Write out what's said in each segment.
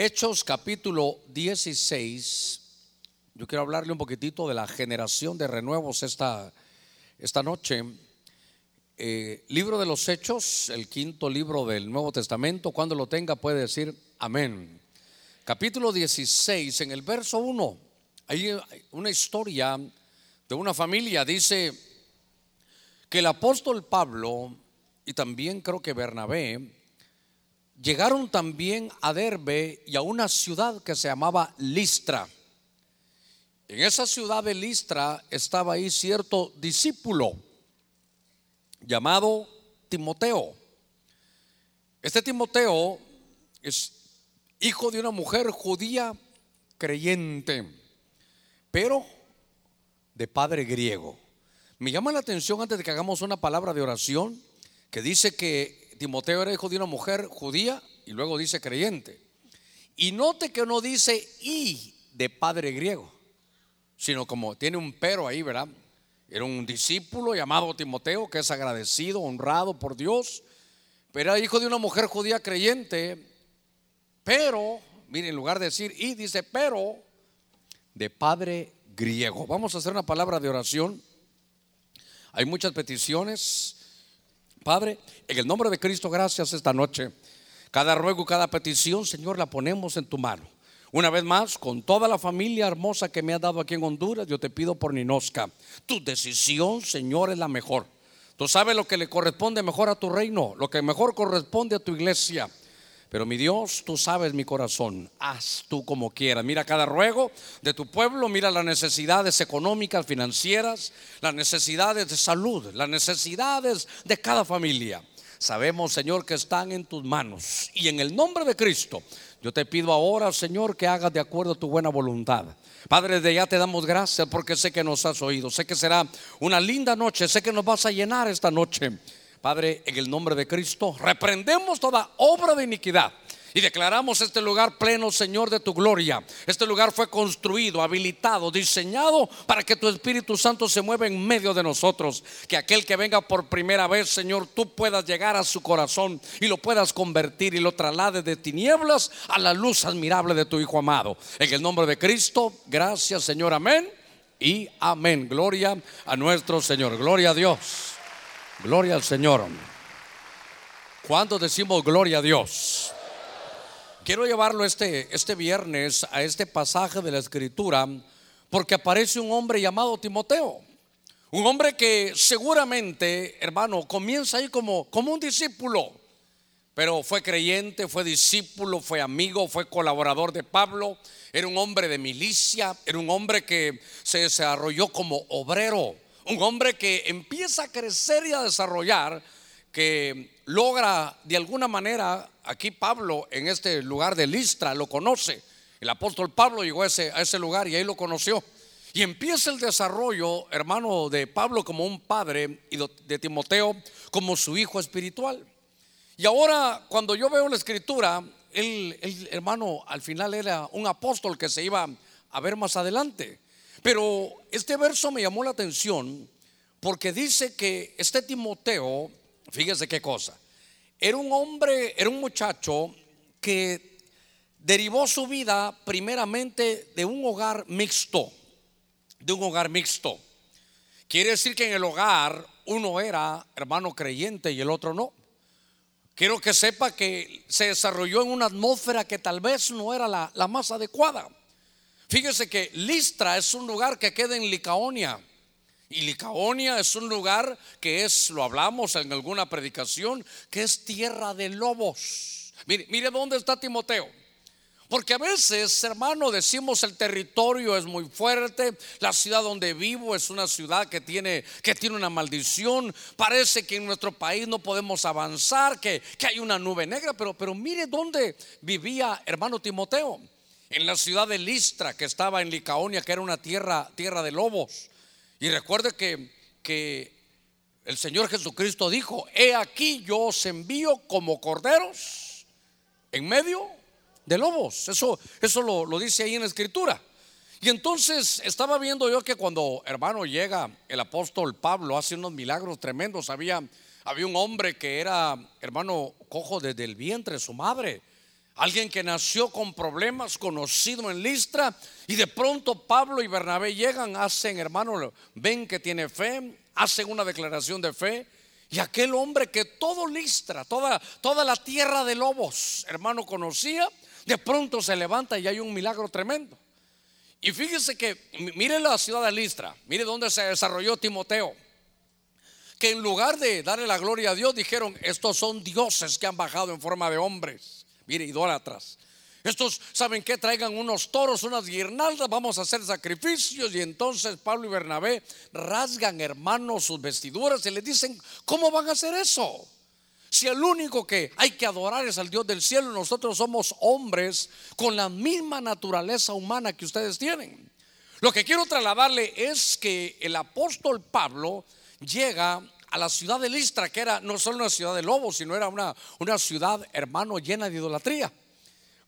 Hechos capítulo 16. Yo quiero hablarle un poquitito de la generación de renuevos esta, esta noche. Eh, libro de los Hechos, el quinto libro del Nuevo Testamento. Cuando lo tenga puede decir amén. Capítulo 16, en el verso 1, hay una historia de una familia. Dice que el apóstol Pablo y también creo que Bernabé llegaron también a Derbe y a una ciudad que se llamaba Listra. En esa ciudad de Listra estaba ahí cierto discípulo llamado Timoteo. Este Timoteo es hijo de una mujer judía creyente, pero de padre griego. Me llama la atención antes de que hagamos una palabra de oración que dice que Timoteo era hijo de una mujer judía y luego dice creyente. Y note que no dice y de padre griego, sino como tiene un pero ahí, ¿verdad? Era un discípulo llamado Timoteo que es agradecido, honrado por Dios, pero era hijo de una mujer judía creyente, pero, mire, en lugar de decir y, dice pero de padre griego. Vamos a hacer una palabra de oración. Hay muchas peticiones. Padre, en el nombre de Cristo, gracias esta noche. Cada ruego, cada petición, Señor, la ponemos en tu mano. Una vez más, con toda la familia hermosa que me ha dado aquí en Honduras, yo te pido por Ninosca. Tu decisión, Señor, es la mejor. Tú sabes lo que le corresponde mejor a tu reino, lo que mejor corresponde a tu iglesia. Pero mi Dios, tú sabes mi corazón, haz tú como quieras. Mira cada ruego de tu pueblo, mira las necesidades económicas, financieras, las necesidades de salud, las necesidades de cada familia. Sabemos, Señor, que están en tus manos. Y en el nombre de Cristo, yo te pido ahora, Señor, que hagas de acuerdo a tu buena voluntad. Padre, de ya te damos gracias porque sé que nos has oído. Sé que será una linda noche. Sé que nos vas a llenar esta noche Padre, en el nombre de Cristo, reprendemos toda obra de iniquidad. Y declaramos este lugar pleno, Señor, de tu gloria. Este lugar fue construido, habilitado, diseñado para que tu Espíritu Santo se mueva en medio de nosotros. Que aquel que venga por primera vez, Señor, tú puedas llegar a su corazón y lo puedas convertir y lo traslade de tinieblas a la luz admirable de tu Hijo amado. En el nombre de Cristo, gracias, Señor, amén y amén. Gloria a nuestro Señor. Gloria a Dios. Gloria al Señor. ¿Cuándo decimos gloria a Dios? Quiero llevarlo este, este viernes a este pasaje de la escritura porque aparece un hombre llamado Timoteo. Un hombre que seguramente, hermano, comienza ahí como, como un discípulo, pero fue creyente, fue discípulo, fue amigo, fue colaborador de Pablo, era un hombre de milicia, era un hombre que se desarrolló como obrero un hombre que empieza a crecer y a desarrollar, que logra de alguna manera, aquí Pablo en este lugar de Listra lo conoce, el apóstol Pablo llegó a ese, lugar y ahí lo conoció. Y empieza el desarrollo, hermano, de Pablo como un padre y de Timoteo como su hijo espiritual. Y ahora, cuando yo veo la escritura, el hermano al final era un apóstol que se iba a ver más adelante. Pero este verso me llamó la atención porque dice que este Timoteo, fíjese qué cosa, era un hombre, era un muchacho que derivó su vida primeramente de un hogar mixto, de un hogar mixto. Quiere decir que en el hogar uno era hermano creyente y el otro no. Quiero que sepa que se desarrolló en una atmósfera que tal vez no era la, la más adecuada. Fíjese que Listra es un lugar que queda en Licaonia. Y Licaonia es un lugar que es, lo hablamos en alguna predicación, que es tierra de lobos. Mire, mire dónde está Timoteo. Porque a veces, hermano, decimos el territorio es muy fuerte, la ciudad donde vivo es una ciudad que tiene, que tiene una maldición, parece que en nuestro país no podemos avanzar, que, que hay una nube negra, pero, pero mire dónde vivía hermano Timoteo en la ciudad de Listra, que estaba en Licaonia, que era una tierra, tierra de lobos. Y recuerde que, que el Señor Jesucristo dijo, he aquí yo os envío como corderos en medio de lobos. Eso, eso lo, lo dice ahí en la escritura. Y entonces estaba viendo yo que cuando hermano llega el apóstol Pablo, hace unos milagros tremendos. Había, había un hombre que era hermano cojo desde el vientre su madre Alguien que nació con problemas, conocido en Listra, y de pronto Pablo y Bernabé llegan, hacen, hermano, ven que tiene fe, hacen una declaración de fe. Y aquel hombre que todo Listra, toda, toda la tierra de lobos, hermano, conocía, de pronto se levanta y hay un milagro tremendo. Y fíjese que, mire la ciudad de Listra, mire dónde se desarrolló Timoteo. Que en lugar de darle la gloria a Dios, dijeron: Estos son dioses que han bajado en forma de hombres. Mire, idólatras. Estos, ¿saben que Traigan unos toros, unas guirnaldas, vamos a hacer sacrificios. Y entonces Pablo y Bernabé rasgan, hermanos, sus vestiduras y le dicen, ¿cómo van a hacer eso? Si el único que hay que adorar es al Dios del cielo, nosotros somos hombres con la misma naturaleza humana que ustedes tienen. Lo que quiero trasladarle es que el apóstol Pablo llega a la ciudad de Listra, que era no solo una ciudad de lobos, sino era una, una ciudad, hermano, llena de idolatría.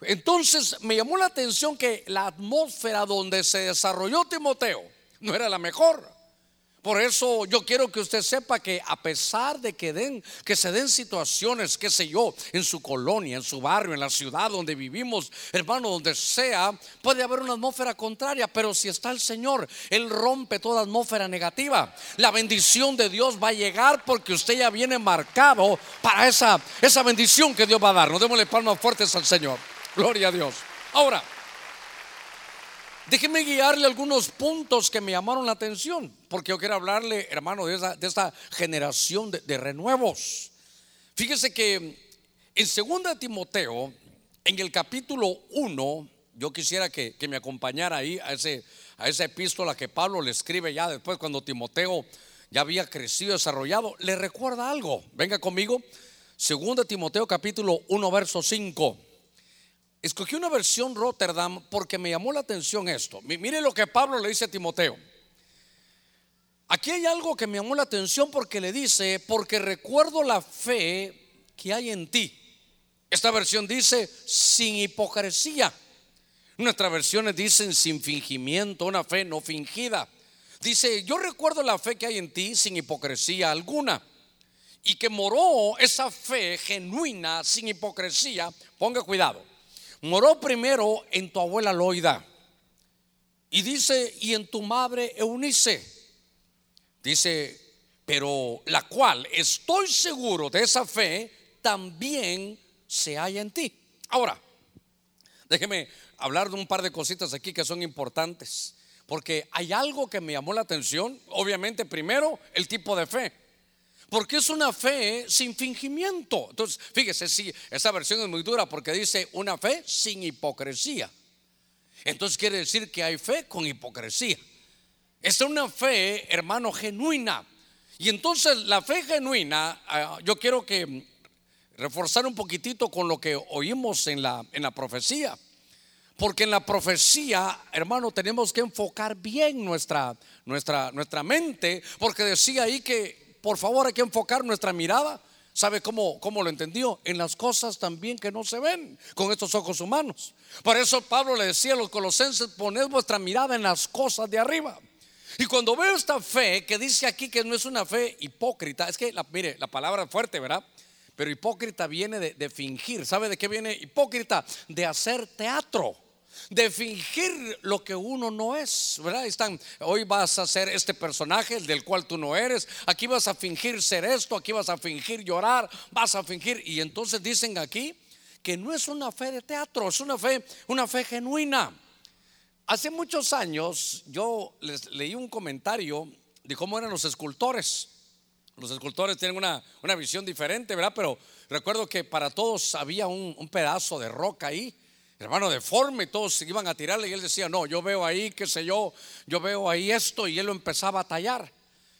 Entonces me llamó la atención que la atmósfera donde se desarrolló Timoteo no era la mejor. Por eso yo quiero que usted sepa que a pesar de que den que se den situaciones, qué sé yo, en su colonia, en su barrio, en la ciudad donde vivimos, hermano, donde sea, puede haber una atmósfera contraria, pero si está el Señor, él rompe toda atmósfera negativa. La bendición de Dios va a llegar porque usted ya viene marcado para esa esa bendición que Dios va a dar. Nos démosle palmas fuertes al Señor. Gloria a Dios. Ahora, Déjeme guiarle algunos puntos que me llamaron la atención, porque yo quiero hablarle, hermano, de, esta generación de, renuevos. Fíjese que en 2 Timoteo, en el capítulo 1, yo quisiera que, me acompañara ahí a, ese, a esa epístola que Pablo le escribe ya después cuando Timoteo ya había crecido, desarrollado. Le recuerda algo. Venga conmigo. 2 Timoteo capítulo 1, verso 5. Escogí una versión Rotterdam porque me llamó la atención esto. Mire lo que Pablo le dice a Timoteo. Aquí hay algo que me llamó la atención porque le dice, porque recuerdo la fe que hay en ti. Esta versión dice, sin hipocresía. Nuestras versiones dicen sin fingimiento, una fe no fingida. Dice, yo recuerdo la fe que hay en ti sin hipocresía alguna. Y que moró esa fe genuina, sin hipocresía. Ponga cuidado moró primero en tu abuela Loida. Y dice, y en tu madre Eunice. Dice, pero la cual estoy seguro de esa fe también se halla en ti. Ahora, déjeme hablar de un par de cositas aquí que son importantes. Porque hay algo que me llamó la atención. Obviamente, primero, el tipo de fe. Porque es una fe sin fingimiento. Entonces, fíjese, si esa versión es muy dura porque dice una fe sin hipocresía. Entonces quiere decir que hay fe con hipocresía. Es una fe, hermano, genuina. Y entonces la fe genuina, ah, yo quiero que reforzar un poquitito con lo que oímos en la, en la profecía. Porque en la profecía, hermano, tenemos que enfocar bien nuestra, nuestra, nuestra mente, porque decía ahí que por favor hay que enfocar nuestra mirada. ¿Sabe cómo, cómo lo entendió? En las cosas también que no se ven con estos ojos humanos. Por eso Pablo le decía a los colosenses, poned vuestra mirada en las cosas de arriba. Y cuando veo esta fe que dice aquí que no es una fe hipócrita, es que, la, mire, la palabra fuerte, ¿verdad? Pero hipócrita viene de, de fingir. ¿Sabe de qué viene hipócrita? De hacer teatro de fingir lo que uno no es, ¿verdad? Están, hoy vas a ser este personaje del cual tú no eres, aquí vas a fingir ser esto, aquí vas a fingir llorar, vas a fingir y entonces dicen aquí que no es una fe de teatro, es una fe, una fe genuina. Hace muchos años yo les leí un comentario de cómo eran los escultores. Los escultores tienen una, una visión diferente, ¿verdad? Pero recuerdo que para todos había un, un pedazo de roca ahí hermano deforme, todos iban a tirarle y él decía, no, yo veo ahí, qué sé yo, yo veo ahí esto y él lo empezaba a tallar.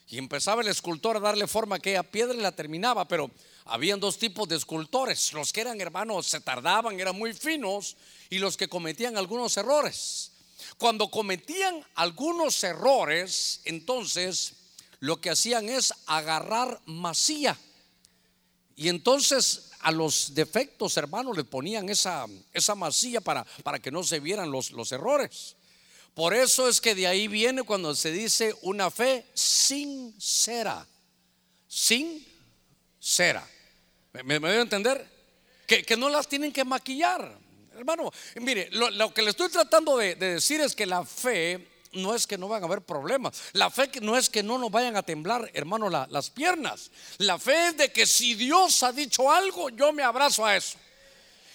Y empezaba el escultor a darle forma a aquella piedra y la terminaba, pero habían dos tipos de escultores, los que eran hermanos se tardaban, eran muy finos y los que cometían algunos errores. Cuando cometían algunos errores, entonces lo que hacían es agarrar masía. Y entonces a los defectos, hermanos, le ponían esa, esa masilla para, para que no se vieran los, los errores. Por eso es que de ahí viene cuando se dice una fe sincera. Sincera. ¿Me, me, a entender? que, no las tienen que maquillar. Hermano, mire, lo, que le estoy tratando de, decir es que la fe no es que no van a haber problemas. La fe no es que no nos vayan a temblar, hermano, las piernas. La fe es de que si Dios ha dicho algo, yo me abrazo a eso.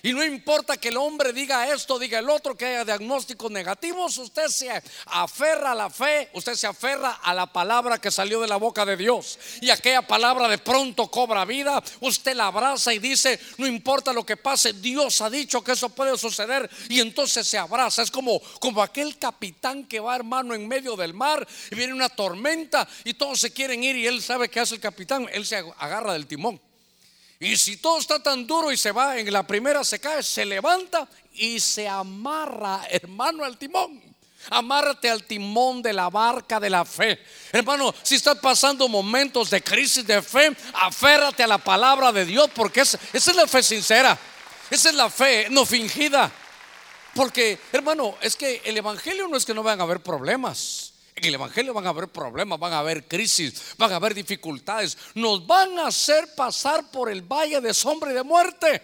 Y no importa que el hombre diga esto, diga el otro, que haya diagnósticos negativos, usted se aferra a la fe, usted se aferra a la palabra que salió de la boca de Dios. Y aquella palabra de pronto cobra vida, usted la abraza y dice, no importa lo que pase, Dios ha dicho que eso puede suceder y entonces se abraza. Es como, como aquel capitán que va hermano en medio del mar y viene una tormenta y todos se quieren ir y él sabe que hace el capitán, él se agarra del timón. Y si todo está tan duro y se va, en la primera se cae, se levanta y se amarra, hermano, al timón. Amárrate al timón de la barca de la fe. Hermano, si estás pasando momentos de crisis de fe, aférrate a la palabra de Dios porque esa es la fe sincera. Esa es la fe no fingida. Porque, hermano, es que el Evangelio no es que no vayan a haber problemas. En el Evangelio van a haber problemas, van a haber crisis, van a haber dificultades. Nos van a hacer pasar por el valle de sombra y de muerte.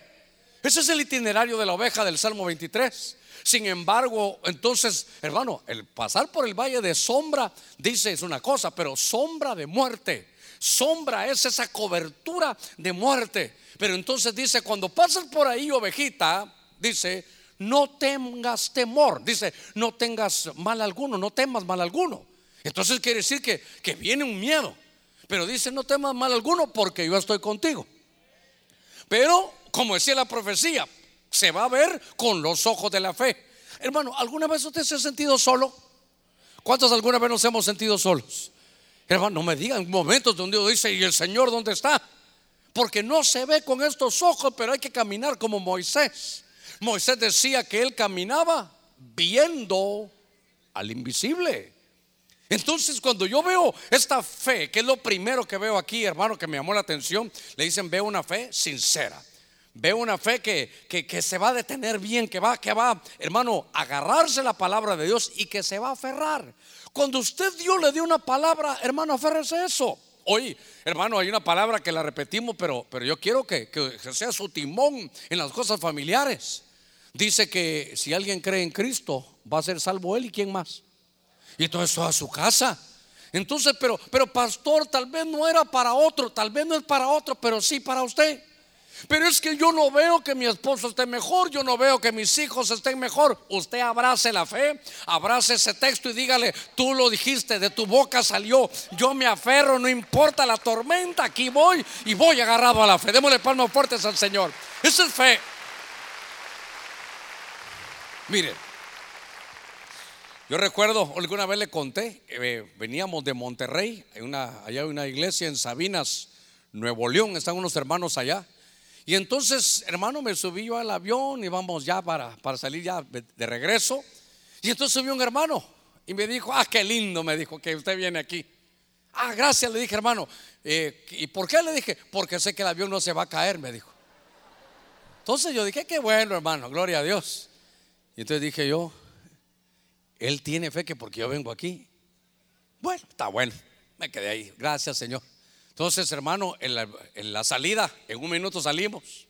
Ese es el itinerario de la oveja del Salmo 23. Sin embargo, entonces, hermano, el pasar por el valle de sombra, dice, es una cosa, pero sombra de muerte. Sombra es esa cobertura de muerte. Pero entonces dice, cuando pasas por ahí, ovejita, dice, no tengas temor. Dice, no tengas mal alguno, no temas mal alguno. Entonces quiere decir que, que viene un miedo. Pero dice, no temas mal alguno porque yo estoy contigo. Pero, como decía la profecía, se va a ver con los ojos de la fe. Hermano, ¿alguna vez usted se ha sentido solo? ¿Cuántos alguna vez nos hemos sentido solos? Hermano, no me digan momentos donde dice, ¿y el Señor dónde está? Porque no se ve con estos ojos, pero hay que caminar como Moisés. Moisés decía que él caminaba viendo al invisible. Entonces, cuando yo veo esta fe, que es lo primero que veo aquí, hermano, que me llamó la atención, le dicen, veo una fe sincera. Veo una fe que, que, se va a detener bien, que va, que va, hermano, a agarrarse la palabra de Dios y que se va a aferrar. Cuando usted Dios le dio una palabra, hermano, aférrese eso. Hoy, hermano, hay una palabra que la repetimos, pero, pero yo quiero que, que sea su timón en las cosas familiares. Dice que si alguien cree en Cristo, va a ser salvo él y quién más. Y todo eso a su casa. Entonces, pero, pero pastor, tal vez no era para otro, tal vez no es para otro, pero sí para usted. Pero es que yo no veo que mi esposo esté mejor, yo no veo que mis hijos estén mejor. Usted abrace la fe, abrace ese texto y dígale, tú lo dijiste, de tu boca salió, yo me aferro, no importa la tormenta, aquí voy y voy agarrado a la fe. Démosle palmas fuertes al Señor. Esa es fe. Mire, yo recuerdo, alguna vez le conté, eh, veníamos de Monterrey, una, allá hay una iglesia en Sabinas, Nuevo León, están unos hermanos allá. Y entonces, hermano, me subí yo al avión y vamos ya para, para salir ya de, regreso. Y entonces subió un hermano y me dijo, ah, qué lindo, me dijo que usted viene aquí. Ah, gracias, le dije, hermano. Eh, ¿Y por qué le dije? Porque sé que el avión no se va a caer, me dijo. Entonces yo dije, qué bueno, hermano, gloria a Dios. Y entonces dije yo, él tiene fe que porque yo vengo aquí. Bueno, está bueno. Me quedé ahí. Gracias, Señor. Entonces, hermano, en la, salida, en un minuto salimos.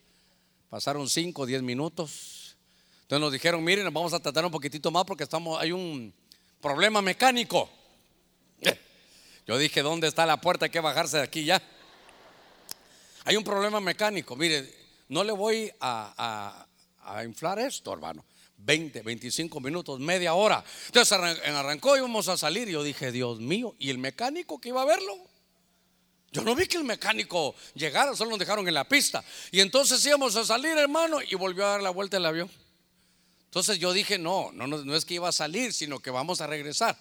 Pasaron cinco, diez minutos. Entonces nos dijeron, miren, vamos a tratar un poquitito más porque estamos, hay un problema mecánico. Yo dije, ¿dónde está la puerta? Hay que bajarse de aquí ya. Hay un problema mecánico. Mire, no le voy a inflar esto, hermano. 20, 25 minutos, media hora. Entonces arrancó íbamos a salir. Yo dije, Dios mío, ¿y el mecánico que iba a verlo? Yo no vi que el mecánico llegara, solo nos dejaron en la pista. Y entonces íbamos a salir, hermano, y volvió a dar la vuelta el avión. Entonces yo dije, no, no, no es que iba a salir, sino que vamos a regresar.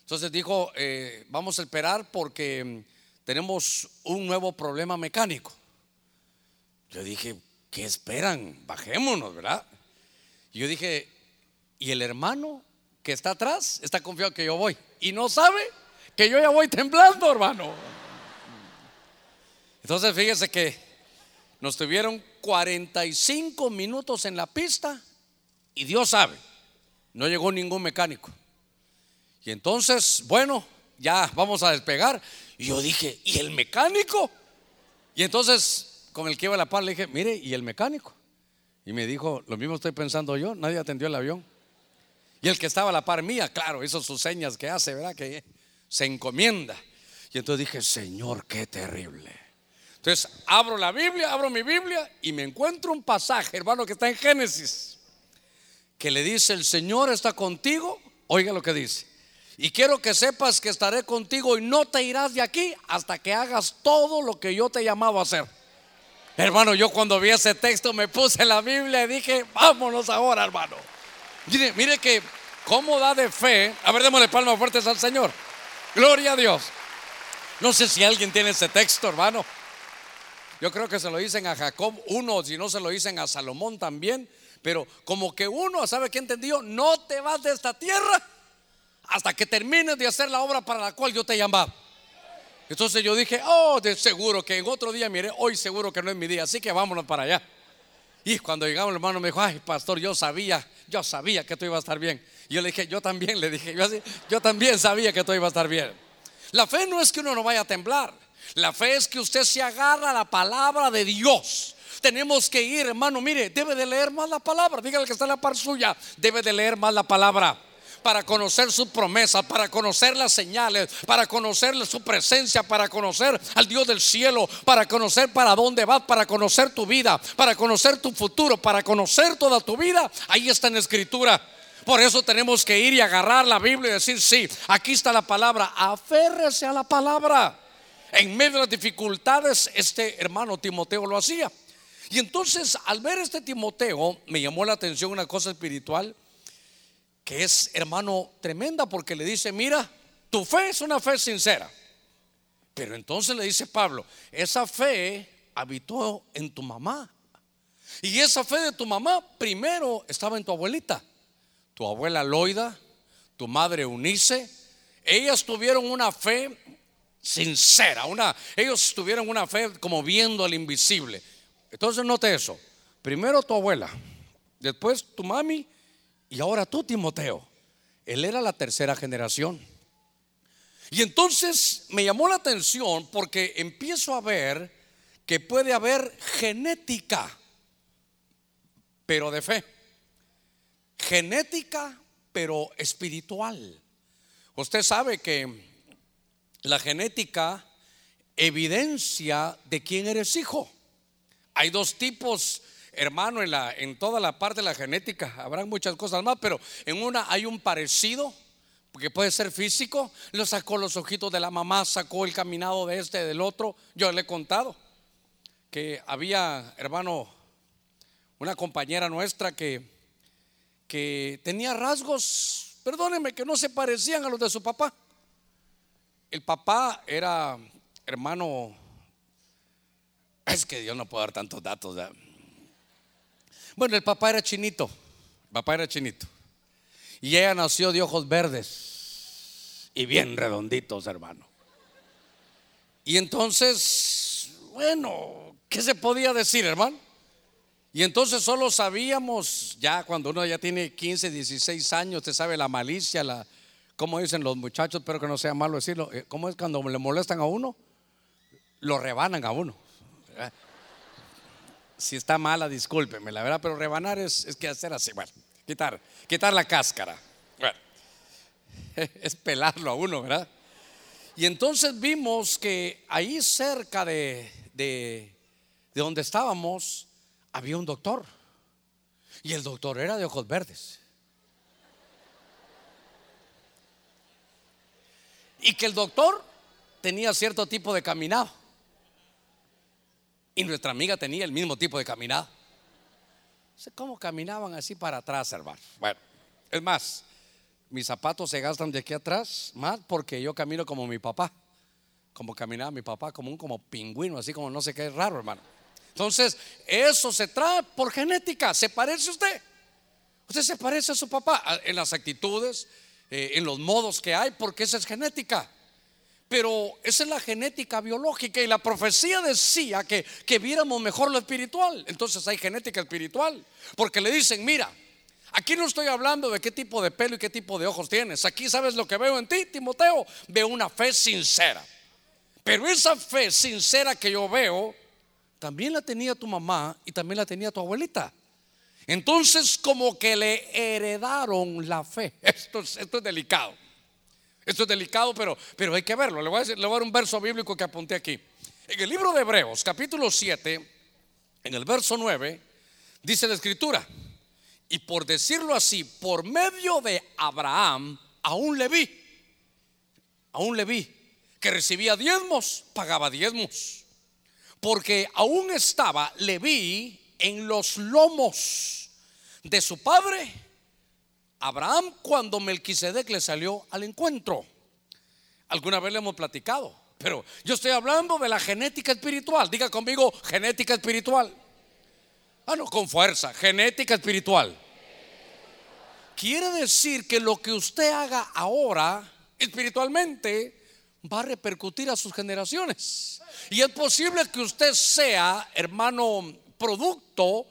Entonces dijo, eh, vamos a esperar porque mm, tenemos un nuevo problema mecánico. Yo dije, ¿qué esperan? Bajémonos, ¿verdad? Y yo dije, ¿y el hermano que está atrás está confiado que yo voy? Y no sabe que yo ya voy temblando, hermano. Entonces fíjese que nos tuvieron 45 minutos en la pista y Dios sabe, no llegó ningún mecánico. Y entonces, bueno, ya vamos a despegar. Y yo dije, ¿y el mecánico? Y entonces, con el que iba a la par, le dije, mire, ¿y el mecánico? Y me dijo, lo mismo estoy pensando yo, nadie atendió el avión. Y el que estaba a la par mía, claro, hizo sus señas que hace, ¿verdad? Que se encomienda. Y entonces dije, Señor, qué terrible. Entonces abro la Biblia, abro mi Biblia y me encuentro un pasaje, hermano, que está en Génesis, que le dice, el Señor está contigo. Oiga lo que dice. Y quiero que sepas que estaré contigo y no te irás de aquí hasta que hagas todo lo que yo te he llamado a hacer. Hermano, yo cuando vi ese texto me puse la Biblia y dije, vámonos ahora, hermano. Mire, mire que cómo da de fe. A ver, démosle palmas fuertes al Señor. Gloria a Dios. No sé si alguien tiene ese texto, hermano. Yo creo que se lo dicen a Jacob uno, si no se lo dicen a Salomón también. Pero como que uno, ¿sabe qué entendió? No te vas de esta tierra hasta que termines de hacer la obra para la cual yo te he llamado. Entonces yo dije, oh, de seguro que en otro día, mire, hoy seguro que no es mi día, así que vámonos para allá. Y cuando llegamos, el hermano me dijo, ay, pastor, yo sabía, yo sabía que tú ibas a estar bien. Y yo le dije, yo también, le dije, yo, yo también sabía que tú ibas a estar bien. La fe no es que uno no vaya a temblar, la fe es que usted se agarra a la palabra de Dios. Tenemos que ir, hermano, mire, debe de leer más la palabra, dígale que está en la par suya, debe de leer más la palabra para conocer su promesa, para conocer las señales, para conocer su presencia, para conocer al Dios del cielo, para conocer para dónde vas, para conocer tu vida, para conocer tu futuro, para conocer toda tu vida. Ahí está en la escritura. Por eso tenemos que ir y agarrar la Biblia y decir, sí, aquí está la palabra, aférrese a la palabra. En medio de las dificultades, este hermano Timoteo lo hacía. Y entonces, al ver este Timoteo, me llamó la atención una cosa espiritual que es, hermano, tremenda porque le dice, mira, tu fe es una fe sincera. Pero entonces le dice Pablo, esa fe habitó en tu mamá. Y esa fe de tu mamá primero estaba en tu abuelita, tu abuela Loida, tu madre Unice. Ellas tuvieron una fe sincera, una, ellos tuvieron una fe como viendo al invisible. Entonces note eso. Primero tu abuela, después tu mami y ahora tú, Timoteo. Él era la tercera generación. Y entonces me llamó la atención porque empiezo a ver que puede haber genética, pero de fe. Genética, pero espiritual. Usted sabe que la genética evidencia de quién eres hijo. Hay dos tipos hermano, en, la, en toda la parte de la genética habrán muchas cosas más, pero en una hay un parecido, porque puede ser físico. Lo sacó los ojitos de la mamá, sacó el caminado de este, del otro. Yo le he contado que había, hermano, una compañera nuestra que, que tenía rasgos, perdóneme, que no se parecían a los de su papá. El papá era, hermano, es que Dios no puede dar tantos datos. Bueno, el papá era chinito. El papá era chinito. Y ella nació de ojos verdes y bien redonditos, hermano. Y entonces, bueno, ¿qué se podía decir, hermano? Y entonces solo sabíamos, ya cuando uno ya tiene 15, 16 años, usted sabe la malicia, la, ¿cómo dicen los muchachos? Espero que no sea malo decirlo. Eh, ¿Cómo es cuando le molestan a uno? Lo rebanan a uno si está mala, discúlpeme, la verdad, pero rebanar es, es que hacer así, bueno, quitar, quitar la cáscara. Bueno, es pelarlo a uno, ¿verdad? Y entonces vimos que ahí cerca de, de, de donde estábamos había un doctor. Y el doctor era de ojos verdes. Y que el doctor tenía cierto tipo de caminado. Y nuestra amiga tenía el mismo tipo de caminada. ¿Cómo caminaban así para atrás, hermano? Bueno, es más, mis zapatos se gastan de aquí atrás más porque yo camino como mi papá. Como caminaba mi papá, como un como pingüino, así como no sé qué es raro, hermano. Entonces, eso se trae por genética. ¿Se parece usted? Usted se parece a su papá en las actitudes, eh, en los modos que hay, porque esa es genética. Pero esa es la genética biológica y la profecía decía que, que viéramos mejor lo espiritual. Entonces hay genética espiritual. Porque le dicen, mira, aquí no estoy hablando de qué tipo de pelo y qué tipo de ojos tienes. Aquí sabes lo que veo en ti, Timoteo. Veo una fe sincera. Pero esa fe sincera que yo veo, también la tenía tu mamá y también la tenía tu abuelita. Entonces como que le heredaron la fe. Esto es, esto es delicado. Esto es delicado, pero, pero hay que verlo. Le voy, a decir, le voy a dar un verso bíblico que apunté aquí. En el libro de Hebreos, capítulo 7, en el verso 9, dice la escritura, y por decirlo así, por medio de Abraham, aún le vi, aún le vi, que recibía diezmos, pagaba diezmos, porque aún estaba, le vi en los lomos de su padre Abraham cuando Melquisedec le salió al encuentro. Alguna vez le hemos platicado, pero yo estoy hablando de la genética espiritual. Diga conmigo, genética espiritual. Ah, no, con fuerza, genética espiritual. Quiere decir que lo que usted haga ahora espiritualmente va a repercutir a sus generaciones. Y es posible que usted sea, hermano, producto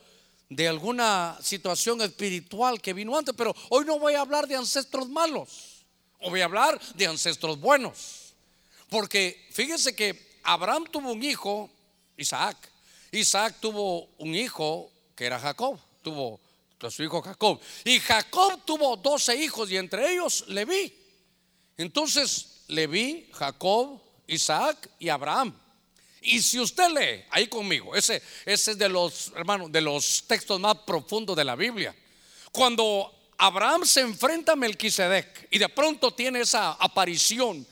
de alguna situación espiritual que vino antes, pero hoy no voy a hablar de ancestros malos, voy a hablar de ancestros buenos. Porque fíjese que Abraham tuvo un hijo, Isaac. Isaac tuvo un hijo que era Jacob, tuvo a su hijo Jacob. Y Jacob tuvo 12 hijos y entre ellos Leví. Entonces, Leví, Jacob, Isaac y Abraham. Y si usted lee ahí conmigo, ese, ese es de los, hermanos, de los textos más profundos de la Biblia. Cuando Abraham se enfrenta a Melquisedec y de pronto tiene esa aparición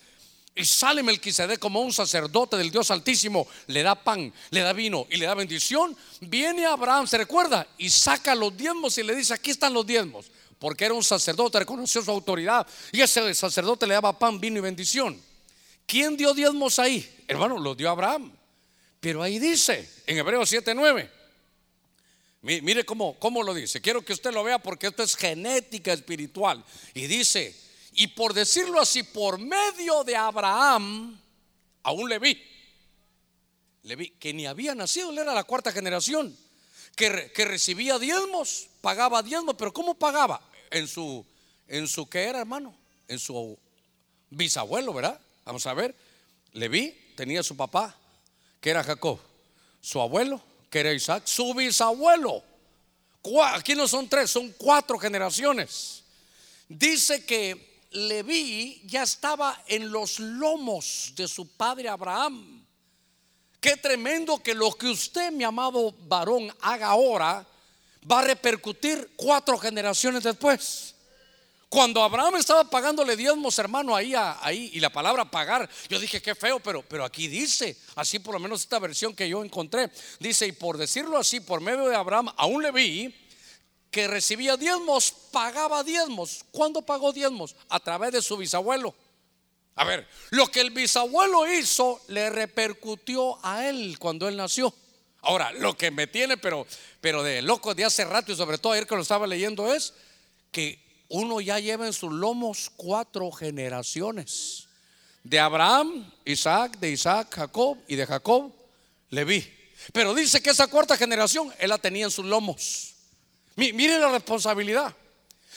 y sale Melquisedec como un sacerdote del Dios Altísimo, le da pan, le da vino y le da bendición. Viene Abraham, se recuerda, y saca los diezmos y le dice: Aquí están los diezmos, porque era un sacerdote, reconoció su autoridad y ese sacerdote le daba pan, vino y bendición. ¿Quién dio diezmos ahí? Hermano, los dio Abraham. Pero ahí dice, en Hebreos 7:9, mire cómo, cómo lo dice. Quiero que usted lo vea porque esto es genética espiritual. Y dice, y por decirlo así, por medio de Abraham, aún le vi. Le vi que ni había nacido, él era la cuarta generación, que, que recibía diezmos, pagaba diezmos, pero ¿cómo pagaba? En su, en su, ¿qué era hermano? En su bisabuelo, ¿verdad? Vamos a ver, le vi, tenía su papá, que era Jacob, su abuelo, que era Isaac, su bisabuelo. Aquí no son tres, son cuatro generaciones. Dice que Leví ya estaba en los lomos de su padre Abraham. Qué tremendo que lo que usted, mi amado varón, haga ahora va a repercutir cuatro generaciones después. Cuando Abraham estaba pagándole diezmos, hermano, ahí, ahí, y la palabra pagar, yo dije qué feo, pero, pero aquí dice, así por lo menos esta versión que yo encontré, dice, y por decirlo así, por medio de Abraham, aún le vi que recibía diezmos, pagaba diezmos. ¿Cuándo pagó diezmos? A través de su bisabuelo. A ver, lo que el bisabuelo hizo le repercutió a él cuando él nació. Ahora, lo que me tiene, pero, pero de loco de hace rato y sobre todo ayer que lo estaba leyendo es que uno ya lleva en sus lomos cuatro generaciones. De Abraham, Isaac, de Isaac, Jacob y de Jacob, Leví. Pero dice que esa cuarta generación él la tenía en sus lomos. Mire la responsabilidad.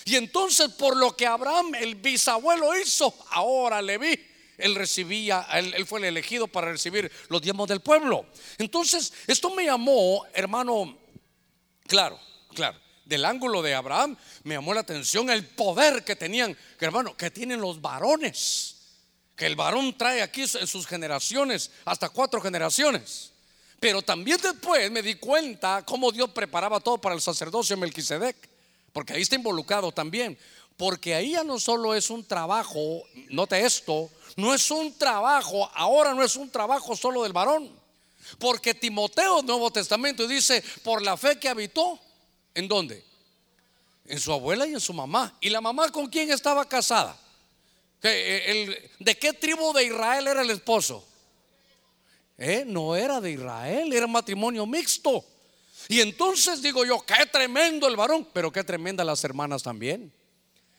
Y entonces por lo que Abraham, el bisabuelo, hizo, ahora Leví, él recibía, él, fue el elegido para recibir los diezmos del pueblo. Entonces, esto me llamó, hermano, claro, claro del ángulo de Abraham, me llamó la atención el poder que tenían, hermano, que tienen los varones. Que el varón trae aquí en sus generaciones, hasta cuatro generaciones. Pero también después me di cuenta cómo Dios preparaba todo para el sacerdocio Melquisedec, porque ahí está involucrado también. Porque ahí ya no solo es un trabajo, note esto, no es un trabajo, ahora no es un trabajo solo del varón. Porque Timoteo, Nuevo Testamento, dice, por la fe que habitó, ¿En dónde? En su abuela y en su mamá. ¿Y la mamá con quién estaba casada? Eh, ¿De qué tribu de Israel era el esposo? Eh, no era de Israel, era matrimonio mixto. Y entonces digo yo, qué tremendo el varón, pero qué tremenda las hermanas también.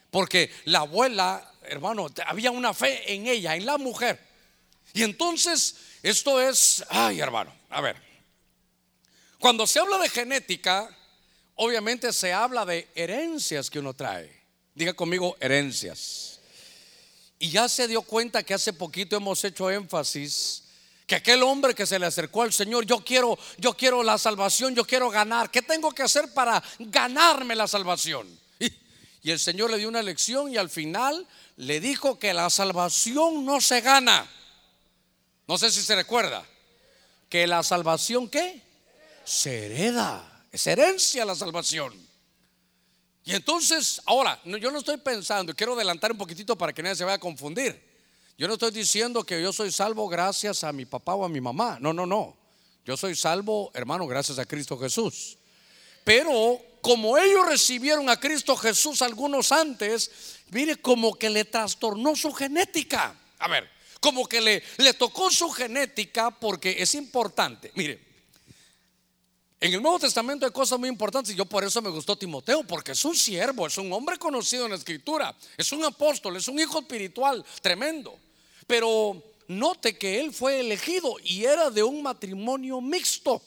Porque la abuela, hermano, había una fe en ella, en la mujer. Y entonces, esto es, ay hermano, a ver, cuando se habla de genética, obviamente se habla de herencias que uno trae. Diga conmigo herencias. Y ya se dio cuenta que hace poquito hemos hecho énfasis Que aquel hombre que se le acercó al Señor, yo quiero, yo quiero la salvación, yo quiero ganar. ¿Qué tengo que hacer para ganarme la salvación? Y, y el Señor le dio una lección y al final le dijo que la salvación no se gana. No sé si se recuerda. Que la salvación, ¿qué? Se hereda. Es herencia la salvación. Y entonces, ahora, yo no estoy pensando, quiero adelantar un poquitito para que nadie se vaya a confundir. Yo no estoy diciendo que yo soy salvo gracias a mi papá o a mi mamá. No, no, no. Yo soy salvo, hermano, gracias a Cristo Jesús. Pero como ellos recibieron a Cristo Jesús algunos antes, mire, como que le trastornó su genética. A ver, como que le, le tocó su genética porque es importante. Mire, en el Nuevo Testamento hay cosas muy importantes y yo por eso me gustó Timoteo, porque es un siervo, es un hombre conocido en la escritura, es un apóstol, es un hijo espiritual tremendo. Pero note que él fue elegido y era de un matrimonio mixto.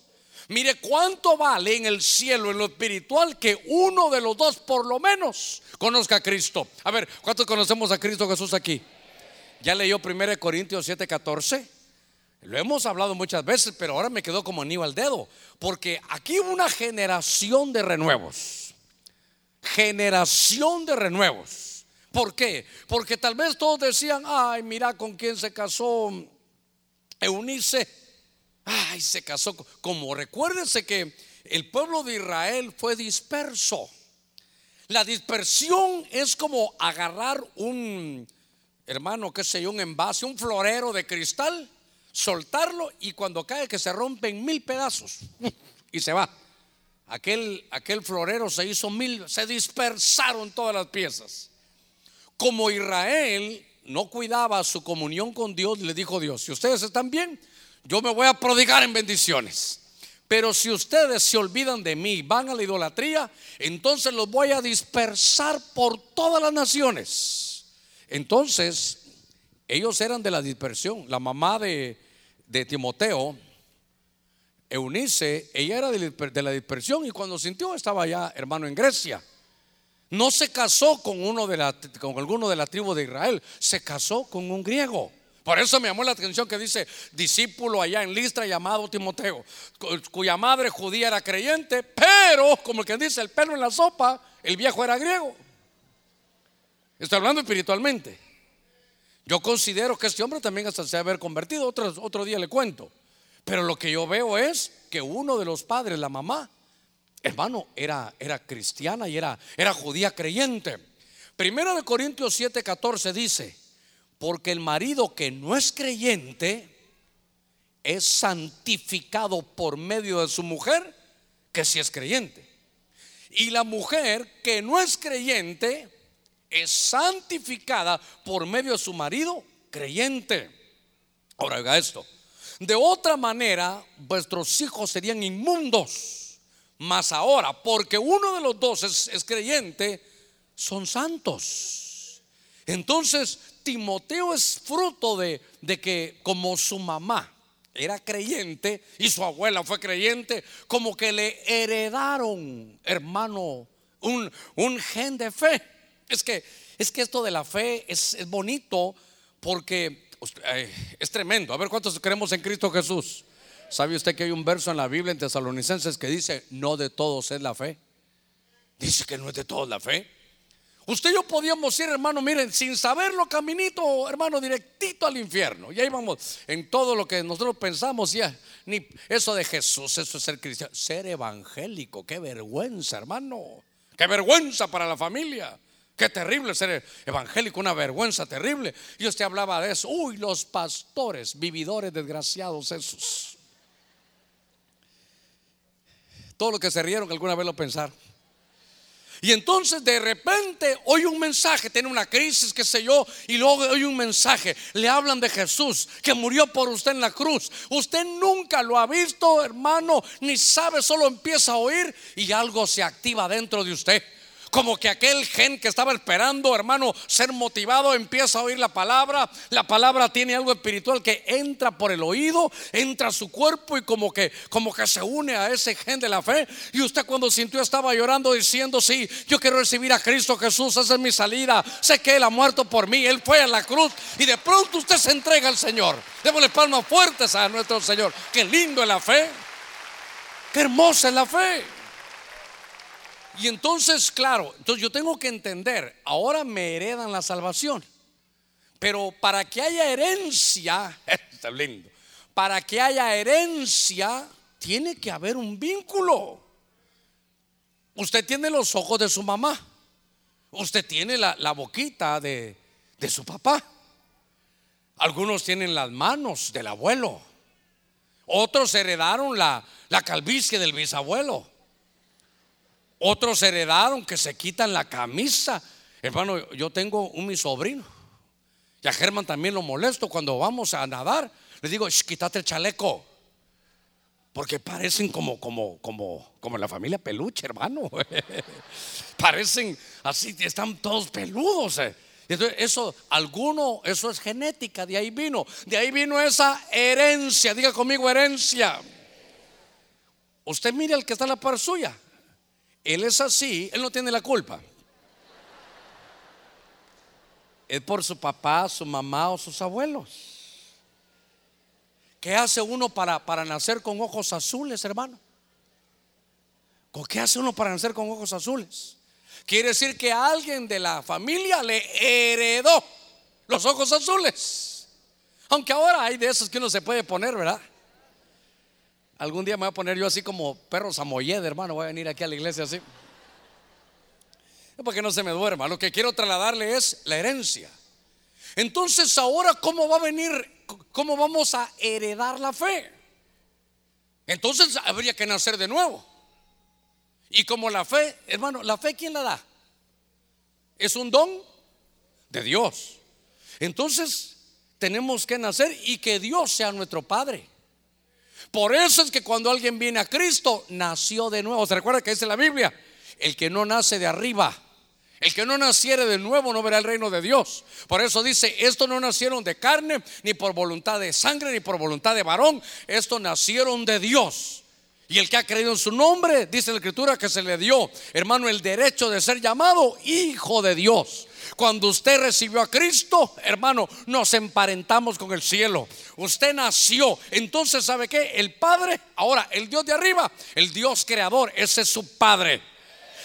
Mire cuánto vale en el cielo, en lo espiritual, que uno de los dos por lo menos conozca a Cristo. A ver, ¿cuántos conocemos a Cristo Jesús aquí? Ya leyó 1 Corintios 7:14. Lo hemos hablado muchas veces, pero ahora me quedó como anillo al dedo, porque aquí hubo una generación de renuevos. Generación de renuevos. ¿Por qué? Porque tal vez todos decían, ay, mira con quién se casó Eunice Ay, se casó. Como recuérdense que el pueblo de Israel fue disperso. La dispersión es como agarrar un, hermano, qué sé yo, un envase, un florero de cristal, soltarlo y cuando cae que se rompe en mil pedazos y se va. Aquel, aquel florero se hizo mil, se dispersaron todas las piezas. Como Israel no cuidaba su comunión con Dios, le dijo Dios, si ustedes están bien, yo me voy a prodigar en bendiciones. Pero si ustedes se olvidan de mí, van a la idolatría, entonces los voy a dispersar por todas las naciones. Entonces, ellos eran de la dispersión. La mamá de, Timoteo, Eunice, ella era de la dispersión y cuando sintió estaba ya hermano en Grecia. No se casó con uno de la, con alguno de la tribu de Israel, se casó con un griego. Por eso me llamó la atención que dice discípulo allá en Listra llamado Timoteo, cuya madre judía era creyente, pero como el que dice el pelo en la sopa, el viejo era griego. Estoy hablando espiritualmente. Yo considero que este hombre también hasta se haber convertido, otro, otro día le cuento. Pero lo que yo veo es que uno de los padres, la mamá, hermano, era, era cristiana y era, era judía creyente. Primero de Corintios 7, 14 dice, porque el marido que no es creyente es santificado por medio de su mujer, que sí es creyente. Y la mujer que no es creyente es santificada por medio de su marido creyente. Ahora oiga esto. De otra manera, vuestros hijos serían inmundos. Mas ahora, porque uno de los dos es, es creyente, son santos. Entonces, Timoteo es fruto de, que como su mamá era creyente y su abuela fue creyente, como que le heredaron, hermano, un, un gen de fe. Es que, es que esto de la fe es, bonito porque es tremendo. A ver cuántos creemos en Cristo Jesús. ¿Sabe usted que hay un verso en la Biblia en Tesalonicenses que dice, no de todos es la fe? Dice que no es de todos la fe. Usted y yo podíamos ir, hermano, miren, sin saberlo, caminito, hermano, directito al infierno. Y ahí vamos en todo lo que nosotros pensamos, ya, ni eso de Jesús, eso es ser cristiano, ser evangélico, qué vergüenza, hermano, qué vergüenza para la familia. Qué terrible ser evangélico, una vergüenza terrible. Y usted hablaba de eso. Uy, los pastores, vividores desgraciados esos. Todo lo que se rieron alguna vez lo pensaron. Y entonces de repente oye un mensaje, tiene una crisis, qué sé yo, y luego oye un mensaje, le hablan de Jesús que murió por usted en la cruz. Usted nunca lo ha visto, hermano, ni sabe, solo empieza a oír y algo se activa dentro de usted. Como que aquel gen que estaba esperando, hermano, ser motivado, empieza a oír la palabra. La palabra tiene algo espiritual que entra por el oído, entra a su cuerpo y como que, como que se une a ese gen de la fe. Y usted cuando sintió estaba llorando diciendo, sí, yo quiero recibir a Cristo Jesús, esa es mi salida. Sé que Él ha muerto por mí, Él fue a la cruz. Y de pronto usted se entrega al Señor. Démosle palmas fuertes a nuestro Señor. Qué lindo es la fe. Qué hermosa es la fe. Y entonces, claro, entonces yo tengo que entender, ahora me heredan la salvación. Pero para que haya herencia, está lindo, para que haya herencia, tiene que haber un vínculo. Usted tiene los ojos de su mamá. Usted tiene la, boquita de, de su papá. Algunos tienen las manos del abuelo. Otros heredaron la, la calvicie del bisabuelo. Otros heredaron que se quitan la camisa. Hermano, yo tengo un mi sobrino. Y a Germán también lo molesto cuando vamos a nadar. Le digo, quítate el chaleco. Porque parecen como, como, como, como la familia peluche, hermano. parecen así, están todos peludos. Eh. Entonces, eso, alguno, eso es genética, de ahí vino. De ahí vino esa herencia. Diga conmigo, herencia. Usted mire al que está en la par suya. Él es así, él no tiene la culpa. Es por su papá, su mamá o sus abuelos. ¿Qué hace uno para, para nacer con ojos azules, hermano? ¿Qué hace uno para nacer con ojos azules? Quiere decir que alguien de la familia le heredó los ojos azules. Aunque ahora hay de esos que uno se puede poner, ¿verdad? Algún día me voy a poner yo así como perro samoyed, hermano. Voy a venir aquí a la iglesia así. Para que no se me duerma. Lo que quiero trasladarle es la herencia. Entonces, ahora, ¿cómo va a venir? ¿Cómo vamos a heredar la fe? Entonces, habría que nacer de nuevo. Y como la fe, hermano, ¿la fe quién la da? Es un don de Dios. Entonces, tenemos que nacer y que Dios sea nuestro Padre. Por eso es que cuando alguien viene a Cristo, nació de nuevo. ¿Se recuerda que dice la Biblia? El que no nace de arriba, el que no naciere de nuevo no verá el reino de Dios. Por eso dice, esto no nacieron de carne, ni por voluntad de sangre, ni por voluntad de varón. Esto nacieron de Dios. Y el que ha creído en su nombre, dice la escritura, que se le dio, hermano, el derecho de ser llamado hijo de Dios. Cuando usted recibió a Cristo, hermano, nos emparentamos con el cielo. Usted nació. Entonces, ¿sabe qué? El Padre, ahora, el Dios de arriba, el Dios creador, ese es su Padre.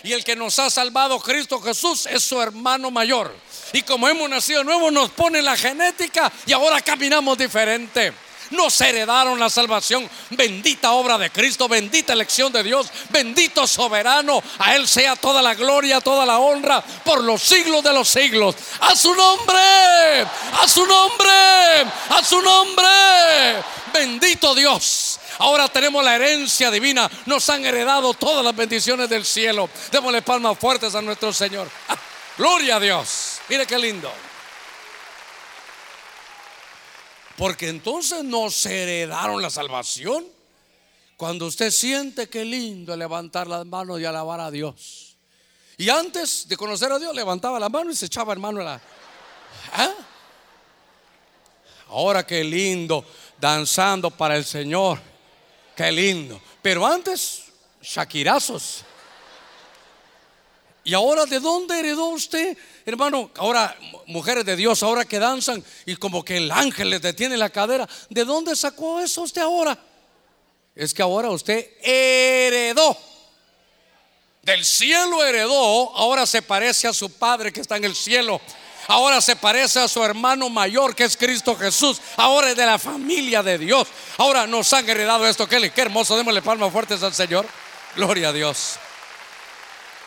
Y el que nos ha salvado, Cristo Jesús, es su hermano mayor. Y como hemos nacido nuevo, nos pone la genética y ahora caminamos diferente nos heredaron la salvación. Bendita obra de Cristo, bendita elección de Dios, bendito soberano. A Él sea toda la gloria, toda la honra por los siglos de los siglos. A su nombre, a su nombre, a su nombre. Bendito Dios. Ahora tenemos la herencia divina. Nos han heredado todas las bendiciones del cielo. Démosle palmas fuertes a nuestro Señor. Ah, gloria a Dios. Mire qué lindo. Porque entonces nos heredaron la salvación. Cuando usted siente que lindo levantar las manos y alabar a Dios. Y antes de conocer a Dios, levantaba la mano y se echaba hermano la. ¿Ah? Ahora qué lindo, danzando para el Señor. Qué lindo. Pero antes, shakirazos. ¿Y ahora de dónde heredó usted, hermano? Ahora, mujeres de Dios, ahora que danzan y como que el ángel les detiene la cadera. ¿De dónde sacó eso usted ahora? Es que ahora usted heredó. Del cielo heredó, ahora se parece a su Padre que está en el cielo. Ahora se parece a su hermano mayor que es Cristo Jesús. Ahora es de la familia de Dios. Ahora nos han heredado esto. Qué, qué hermoso. Démosle palmas fuertes al Señor. Gloria a Dios.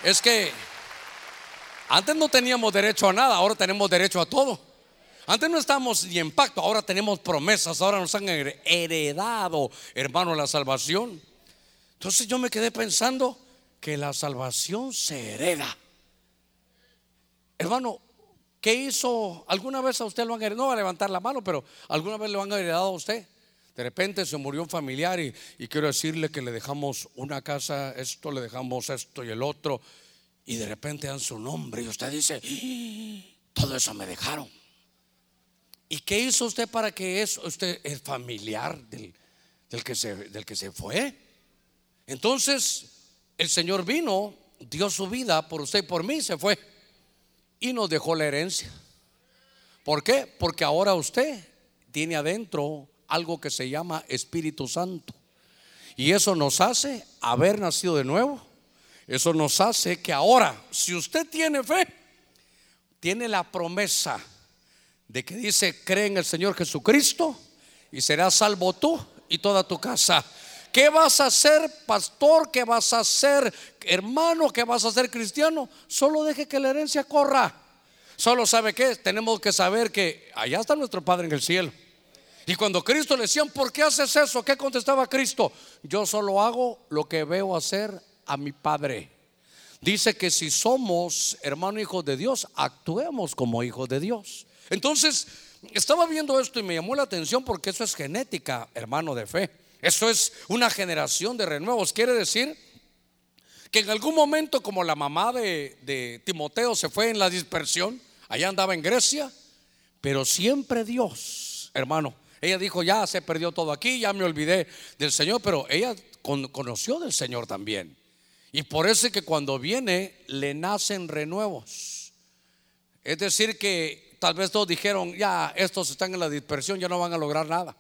Es que antes no teníamos derecho a nada, ahora tenemos derecho a todo. Antes no estábamos ni en pacto, ahora tenemos promesas, ahora nos han heredado, hermano, la salvación. Entonces yo me quedé pensando que la salvación se hereda. Hermano, ¿qué hizo? ¿Alguna vez a usted lo han heredado? No va a levantar la mano, pero ¿alguna vez lo han heredado a usted? De repente se murió un familiar y, y quiero decirle que le dejamos una casa, esto, le dejamos esto y el otro y de repente dan su nombre y usted dice, todo eso me dejaron. ¿Y qué hizo usted para que eso, usted es familiar del, del, que se, del que se fue? Entonces, el Señor vino, dio su vida por usted y por mí, se fue y nos dejó la herencia. ¿Por qué? Porque ahora usted tiene adentro algo que se llama Espíritu Santo. Y eso nos hace haber nacido de nuevo. Eso nos hace que ahora, si usted tiene fe, tiene la promesa de que dice, cree en el Señor Jesucristo y serás salvo tú y toda tu casa. ¿Qué vas a hacer, pastor? ¿Qué vas a hacer, hermano? ¿Qué vas a hacer, cristiano? Solo deje que la herencia corra. Solo sabe que tenemos que saber que allá está nuestro Padre en el cielo. Y cuando Cristo le decían, ¿por qué haces eso? ¿Qué contestaba Cristo? Yo solo hago lo que veo hacer a mi Padre. Dice que si somos hermano hijos de Dios, actuemos como hijos de Dios. Entonces, estaba viendo esto y me llamó la atención porque eso es genética, hermano de fe. Eso es una generación de renuevos. Quiere decir que en algún momento, como la mamá de, Timoteo se fue en la dispersión, allá andaba en Grecia, pero siempre Dios, hermano, ella dijo, ya se perdió todo aquí, ya me olvidé del Señor, pero ella conoció del Señor también. Y por eso es que cuando viene le nacen renuevos. Es decir, que tal vez todos dijeron, ya, estos están en la dispersión, ya no van a lograr nada.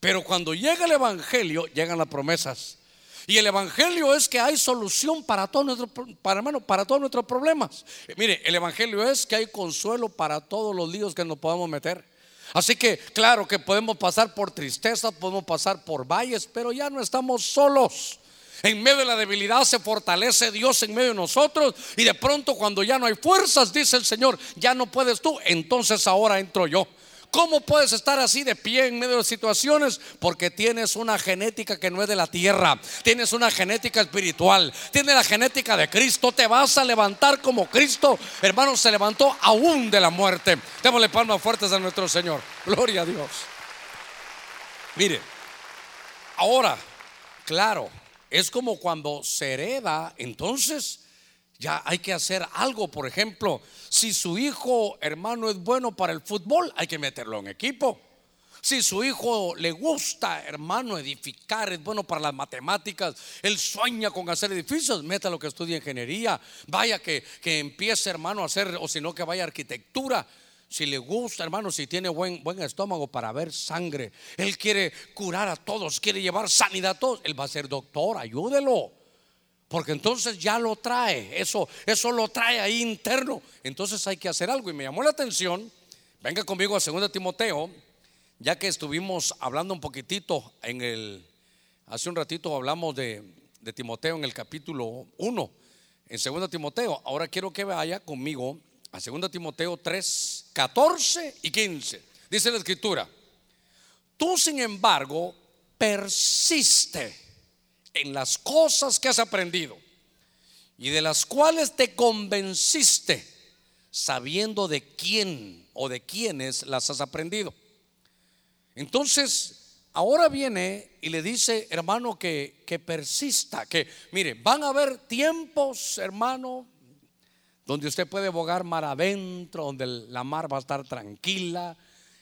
Pero cuando llega el Evangelio, llegan las promesas. Y el Evangelio es que hay solución para todos nuestros, para, para todos nuestros problemas. Mire, el Evangelio es que hay consuelo para todos los líos que nos podamos meter. Así que claro que podemos pasar por tristeza, podemos pasar por valles, pero ya no estamos solos. En medio de la debilidad se fortalece Dios en medio de nosotros y de pronto cuando ya no hay fuerzas, dice el Señor, ya no puedes tú, entonces ahora entro yo. ¿Cómo puedes estar así de pie en medio de situaciones? Porque tienes una genética que no es de la tierra. Tienes una genética espiritual. Tienes la genética de Cristo. Te vas a levantar como Cristo. Hermano, se levantó aún de la muerte. Démosle palmas fuertes a nuestro Señor. Gloria a Dios. Mire, ahora, claro, es como cuando se hereda, entonces ya hay que hacer algo. Por ejemplo, si su hijo hermano es bueno para el fútbol, hay que meterlo en equipo. Si su hijo le gusta, hermano, edificar, es bueno para las matemáticas, él sueña con hacer edificios, métalo que estudie ingeniería, vaya que, que empiece, hermano, a hacer, o si no, que vaya arquitectura. Si le gusta, hermano, si tiene buen, buen estómago para ver sangre, él quiere curar a todos, quiere llevar sanidad a todos, él va a ser doctor, ayúdelo. Porque entonces ya lo trae, eso, eso lo trae ahí interno. Entonces hay que hacer algo. Y me llamó la atención, venga conmigo a 2 Timoteo, ya que estuvimos hablando un poquitito en el, hace un ratito hablamos de, de Timoteo en el capítulo 1, en 2 Timoteo. Ahora quiero que vaya conmigo a 2 Timoteo 3, 14 y 15. Dice la escritura, tú sin embargo persiste en las cosas que has aprendido y de las cuales te convenciste, sabiendo de quién o de quiénes las has aprendido. Entonces, ahora viene y le dice, hermano, que, que persista, que, mire, van a haber tiempos, hermano, donde usted puede bogar mar adentro, donde la mar va a estar tranquila.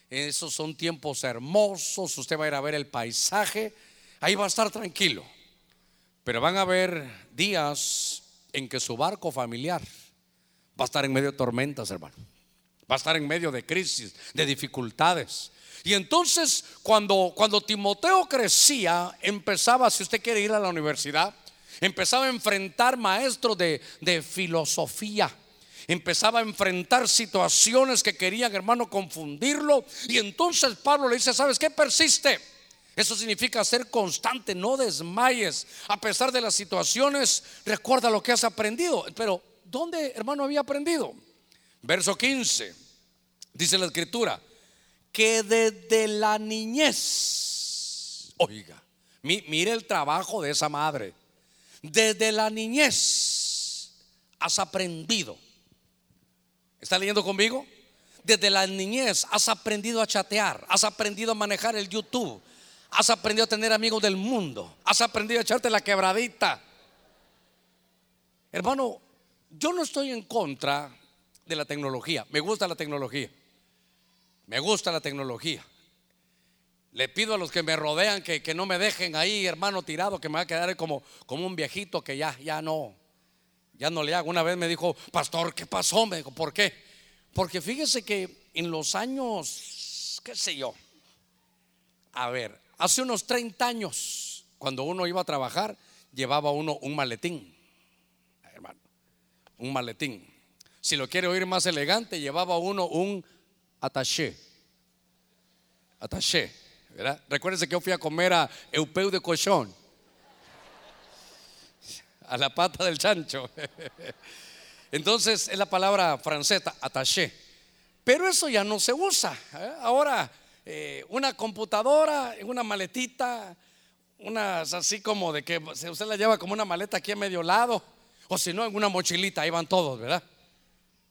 Esos son tiempos hermosos, usted va a ir a ver el paisaje, ahí va a estar tranquilo. Pero van a haber días en que su barco familiar va a estar en medio de tormentas, hermano. Va a estar en medio de crisis, de dificultades. Y entonces, cuando, cuando Timoteo crecía, empezaba, si usted quiere ir a la universidad, empezaba a enfrentar maestros de, de filosofía. Empezaba a enfrentar situaciones que querían, hermano, confundirlo. Y entonces Pablo le dice, ¿sabes qué? Persiste eso significa ser constante, no desmayes. A pesar de las situaciones, recuerda lo que has aprendido. Pero, ¿dónde, hermano, había aprendido? Verso 15, dice la escritura, que desde la niñez, oiga, mire el trabajo de esa madre, desde la niñez has aprendido. ¿Está leyendo conmigo? Desde la niñez has aprendido a chatear, has aprendido a manejar el YouTube, Has aprendido a tener amigos del mundo. Has aprendido a echarte la quebradita. Hermano, yo no estoy en contra de la tecnología. Me gusta la tecnología. Me gusta la tecnología. Le pido a los que me rodean que, que no me dejen ahí, hermano, tirado, que me va a quedar como, como un viejito que ya, ya no, ya no le hago. Una vez me dijo, pastor, ¿qué pasó? Me dijo, ¿por qué? Porque fíjese que en los años, qué sé yo, a ver, hace unos 30 años, cuando uno iba a trabajar, llevaba uno un maletín, hermano, un maletín. Si lo quiere oír más elegante, llevaba uno un attaché. Attaché, ¿verdad? Recuérdense que yo fui a comer a Eupeu de Cochón, a la pata del chancho. Entonces es la palabra francesa, attaché. Pero eso ya no se usa. ¿eh? Ahora, eh, una computadora, una maletita, unas así como de que usted la lleva como una maleta aquí a medio lado, o si no, en una mochilita, ahí van todos, ¿verdad?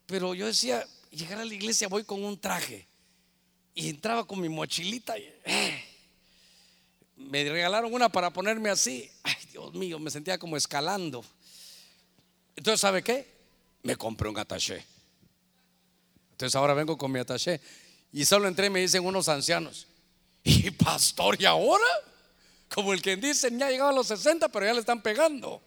Pero yo decía, llegar a la iglesia voy con un traje. Y entraba con mi mochilita. Eh, me regalaron una para ponerme así. Ay, Dios mío, me sentía como escalando. Entonces, ¿sabe qué? Me compré un attaché. Entonces ahora vengo con mi attaché. Y solo entré y me dicen unos ancianos. ¿Y pastor, y ahora? Como el que dicen, ya llegado a los 60, pero ya le están pegando.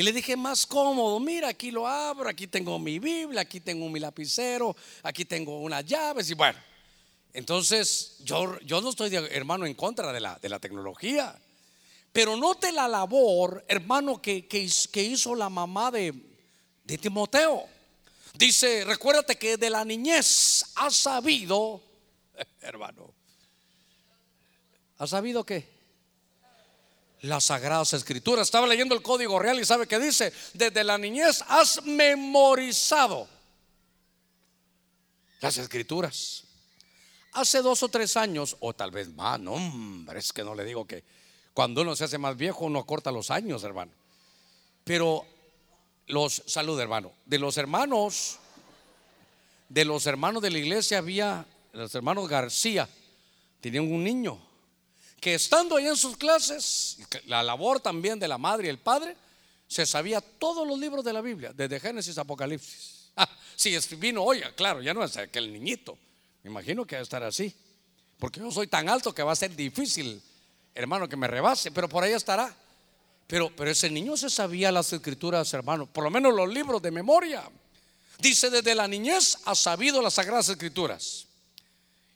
Y le dije, más cómodo, mira, aquí lo abro, aquí tengo mi Biblia, aquí tengo mi lapicero, aquí tengo unas llaves y bueno. Entonces, yo, yo no estoy, hermano, en contra de la, de la tecnología. Pero note la labor, hermano, que, que, hizo la mamá de, de Timoteo. Dice, recuérdate que de la niñez ha sabido, hermano, ¿ha sabido qué? Las sagradas escrituras. Estaba leyendo el código real y sabe que dice, desde la niñez has memorizado las escrituras. Hace dos o tres años, o tal vez más, no, hombre, es que no le digo que cuando uno se hace más viejo uno corta los años, hermano. Pero los, salud hermano, de los hermanos, de los hermanos de la iglesia había, los hermanos García, tenían un niño que estando ahí en sus clases, la labor también de la madre y el padre, se sabía todos los libros de la Biblia, desde Génesis a Apocalipsis. Ah, si vino hoy, claro, ya no es aquel niñito. Me imagino que va a estar así. Porque yo soy tan alto que va a ser difícil, hermano, que me rebase, pero por ahí estará. Pero, pero ese niño se sabía las escrituras, hermano, por lo menos los libros de memoria. Dice, desde la niñez ha sabido las sagradas escrituras.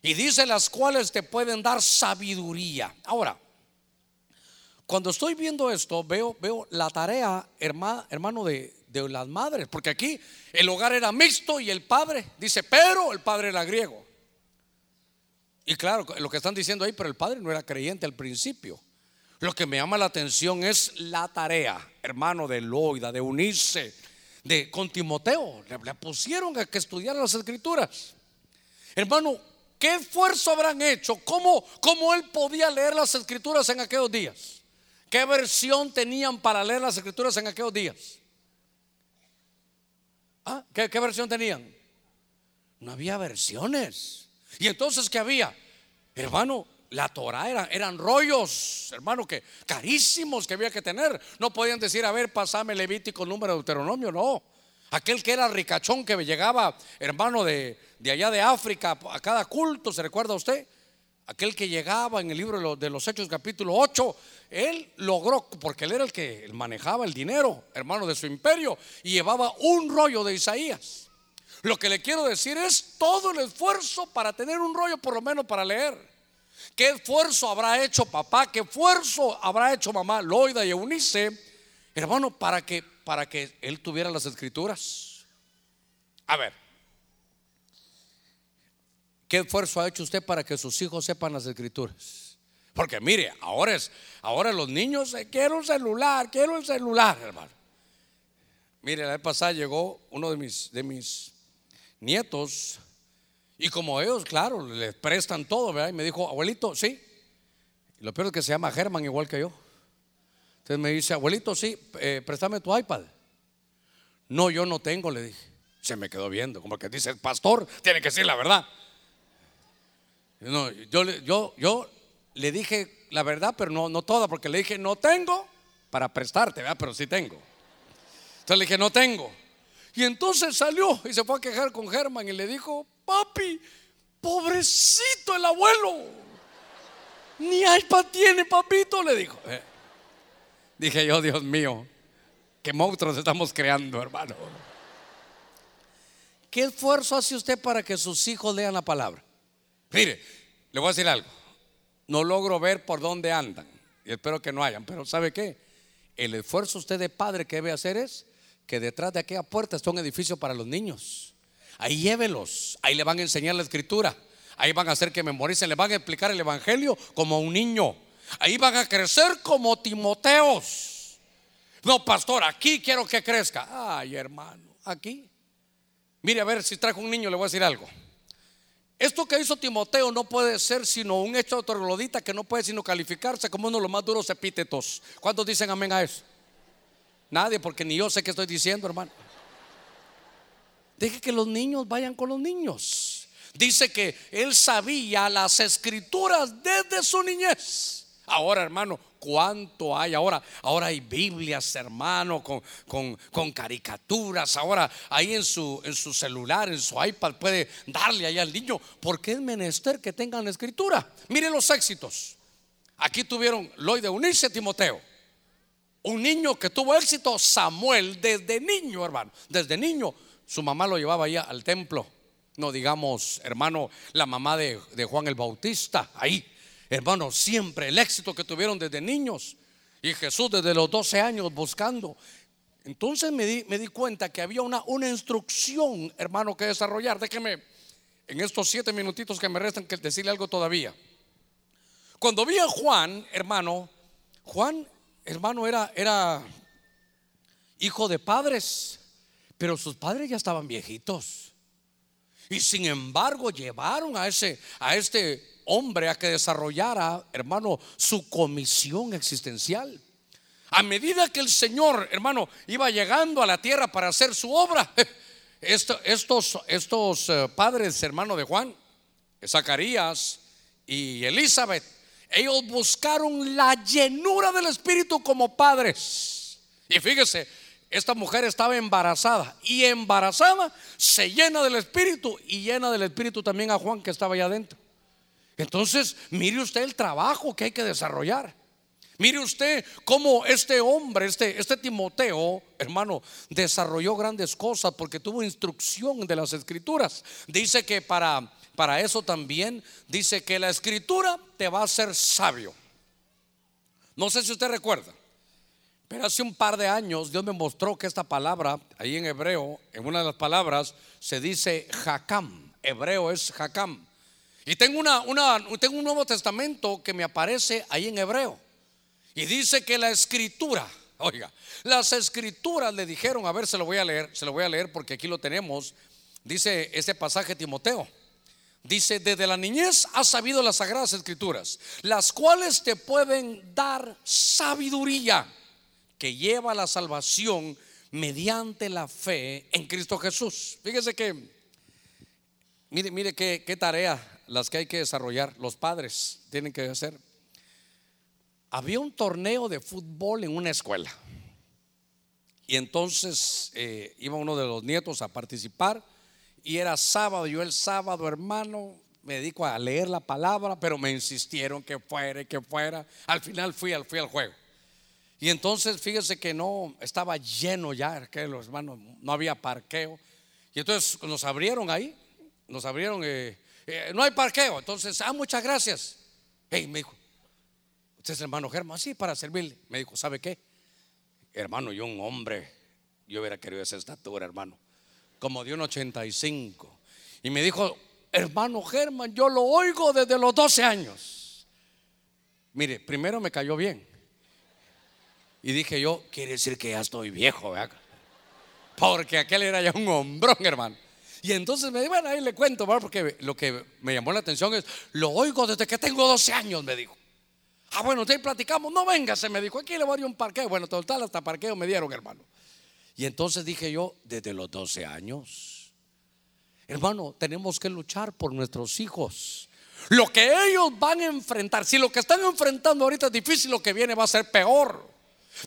Y dice las cuales te pueden dar sabiduría. Ahora, cuando estoy viendo esto, veo, veo la tarea, hermano, de, de las madres, porque aquí el hogar era mixto y el padre, dice, pero el padre era griego. Y claro, lo que están diciendo ahí, pero el padre no era creyente al principio. Lo que me llama la atención es la tarea, hermano, de Loida, de unirse, de con Timoteo. Le, pusieron a que estudiara las escrituras. Hermano, ¿Qué esfuerzo habrán hecho? ¿Cómo, ¿Cómo, él podía leer las escrituras en aquellos días? ¿Qué versión tenían para leer las escrituras en aquellos días? ¿Ah? ¿Qué, versión tenían? No había versiones. ¿Y entonces qué había? Hermano, la Torah era, eran rollos, hermano, que carísimos que había que tener. No podían decir, a ver, pasame Levítico, número de Deuteronomio, no. Aquel que era ricachón que llegaba, hermano, de, allá de África a cada culto, ¿se recuerda usted? Aquel que llegaba en el libro de los, Hechos capítulo 8, él logró, porque él era el que manejaba el dinero, hermano de su imperio, y llevaba un rollo de Isaías. Lo que le quiero decir es todo el esfuerzo para tener un rollo por lo menos para leer. ¿Qué esfuerzo habrá hecho papá? ¿Qué esfuerzo habrá hecho mamá Loida y Eunice, hermano, para que para que él tuviera las escrituras. A ver, ¿qué esfuerzo ha hecho usted para que sus hijos sepan las escrituras? Porque mire, ahora es, ahora los niños eh, quiero un celular, quiero un celular, hermano. Mire, la vez pasada llegó uno de mis, de mis nietos y como ellos, claro, les prestan todo, ¿verdad? Y me dijo, abuelito, sí. Lo peor es que se llama Germán igual que yo. Entonces me dice, abuelito, sí, eh, préstame tu iPad. No, yo no tengo, le dije. Se me quedó viendo, como que dice, pastor, tiene que decir la verdad. No, yo, yo, yo le dije la verdad, pero no, no toda, porque le dije, no tengo para prestarte, ¿verdad? pero sí tengo. Entonces le dije, no tengo. Y entonces salió y se fue a quejar con Germán y le dijo, papi, pobrecito el abuelo. Ni iPad tiene, papito, le dijo. Eh. Dije yo, Dios mío, qué monstruos estamos creando, hermano. ¿Qué esfuerzo hace usted para que sus hijos lean la palabra? Mire, le voy a decir algo. No logro ver por dónde andan. Y espero que no hayan. Pero ¿sabe qué? El esfuerzo usted de padre que debe hacer es que detrás de aquella puerta está un edificio para los niños. Ahí llévelos. Ahí le van a enseñar la escritura. Ahí van a hacer que memoricen. Le van a explicar el evangelio como a un niño. Ahí van a crecer como Timoteos. No, pastor, aquí quiero que crezca. Ay, hermano, aquí. Mire, a ver si trajo un niño, le voy a decir algo. Esto que hizo Timoteo no puede ser sino un hecho troglodita que no puede sino calificarse como uno de los más duros epítetos. ¿Cuántos dicen amén a eso? Nadie, porque ni yo sé qué estoy diciendo, hermano. Deje que los niños vayan con los niños. Dice que él sabía las escrituras desde su niñez. Ahora, hermano, ¿cuánto hay ahora? Ahora hay Biblias, hermano, con, con, caricaturas. Ahora ahí en su, en su celular, en su iPad, puede darle ahí al niño. Porque es menester que tengan escritura. Miren los éxitos. Aquí tuvieron Lloyd de unirse a Timoteo. Un niño que tuvo éxito, Samuel, desde niño, hermano. Desde niño, su mamá lo llevaba allá al templo. No digamos, hermano, la mamá de, de Juan el Bautista, ahí Hermano, siempre el éxito que tuvieron desde niños. Y Jesús desde los 12 años buscando. Entonces me di, me di cuenta que había una, una instrucción, hermano, que desarrollar. Déjeme, en estos siete minutitos que me restan, que decirle algo todavía. Cuando vi a Juan, hermano, Juan, hermano, era, era hijo de padres, pero sus padres ya estaban viejitos. Y sin embargo llevaron a ese, a este hombre a que desarrollara, hermano, su comisión existencial. A medida que el Señor, hermano, iba llegando a la tierra para hacer su obra, estos, estos eh, padres, hermano de Juan, Zacarías y Elizabeth, ellos buscaron la llenura del Espíritu como padres. Y fíjese, esta mujer estaba embarazada y embarazada se llena del Espíritu y llena del Espíritu también a Juan que estaba allá adentro. Entonces, mire usted el trabajo que hay que desarrollar. Mire usted cómo este hombre, este, este Timoteo, hermano, desarrolló grandes cosas porque tuvo instrucción de las escrituras. Dice que para, para eso también, dice que la escritura te va a hacer sabio. No sé si usted recuerda, pero hace un par de años Dios me mostró que esta palabra, ahí en hebreo, en una de las palabras, se dice Hakam. Hebreo es Hakam. Y tengo, una, una, un Nuevo Testamento que me aparece ahí en hebreo. Y dice que la escritura, oiga, las escrituras le dijeron, a ver, se lo voy a leer, se lo voy a leer porque aquí lo tenemos. Dice este pasaje Timoteo. Dice, desde la niñez has sabido las sagradas escrituras, las cuales te pueden dar sabiduría que lleva a la salvación mediante la fe en Cristo Jesús. Fíjese que, mire, mire qué, tarea las que hay que desarrollar, los padres tienen que hacer. Había un torneo de fútbol en una escuela. Y entonces eh, iba uno de los nietos a participar y era sábado. Yo el sábado, hermano, me dedico a leer la palabra, pero me insistieron que fuera que fuera. Al final fui fui al juego. Y entonces fíjese que no, estaba lleno ya, que los hermanos, no había parqueo. Y entonces nos abrieron ahí, nos abrieron eh, eh, no hay parqueo. Entonces, ah, muchas gracias. Hey, me dijo, ¿usted es hermano Germán? Sí, para servirle. Me dijo, ¿sabe qué? Hermano, yo un hombre, yo hubiera querido esa estatura, hermano, como de un 85. Y me dijo, hermano Germán, yo lo oigo desde los 12 años. Mire, primero me cayó bien. Y dije yo, quiere decir que ya estoy viejo, ¿verdad? Porque aquel era ya un hombrón, hermano. Y entonces me dijo, bueno, ahí le cuento, porque lo que me llamó la atención es, lo oigo desde que tengo 12 años, me dijo. Ah, bueno, usted platicamos, no venga, se me dijo, aquí le voy a dar un parqueo. Bueno, total, hasta parqueo me dieron, hermano. Y entonces dije yo, desde los 12 años, hermano, tenemos que luchar por nuestros hijos. Lo que ellos van a enfrentar, si lo que están enfrentando ahorita es difícil, lo que viene va a ser peor.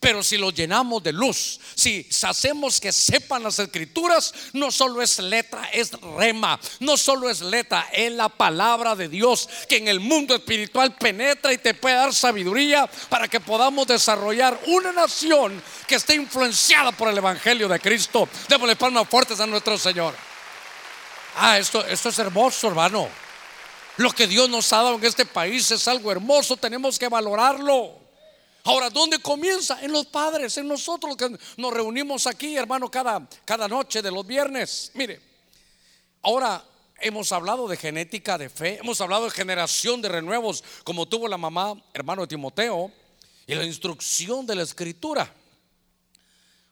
Pero si lo llenamos de luz, si hacemos que sepan las escrituras, no solo es letra, es rema, no solo es letra, es la palabra de Dios que en el mundo espiritual penetra y te puede dar sabiduría para que podamos desarrollar una nación que esté influenciada por el Evangelio de Cristo. Démosle palmas fuertes a nuestro Señor. Ah, esto, esto es hermoso, hermano. Lo que Dios nos ha dado en este país es algo hermoso, tenemos que valorarlo. Ahora, ¿dónde comienza? En los padres, en nosotros que nos reunimos aquí, hermano, cada, cada noche de los viernes. Mire, ahora hemos hablado de genética de fe, hemos hablado de generación de renuevos, como tuvo la mamá, hermano de Timoteo, y la instrucción de la escritura.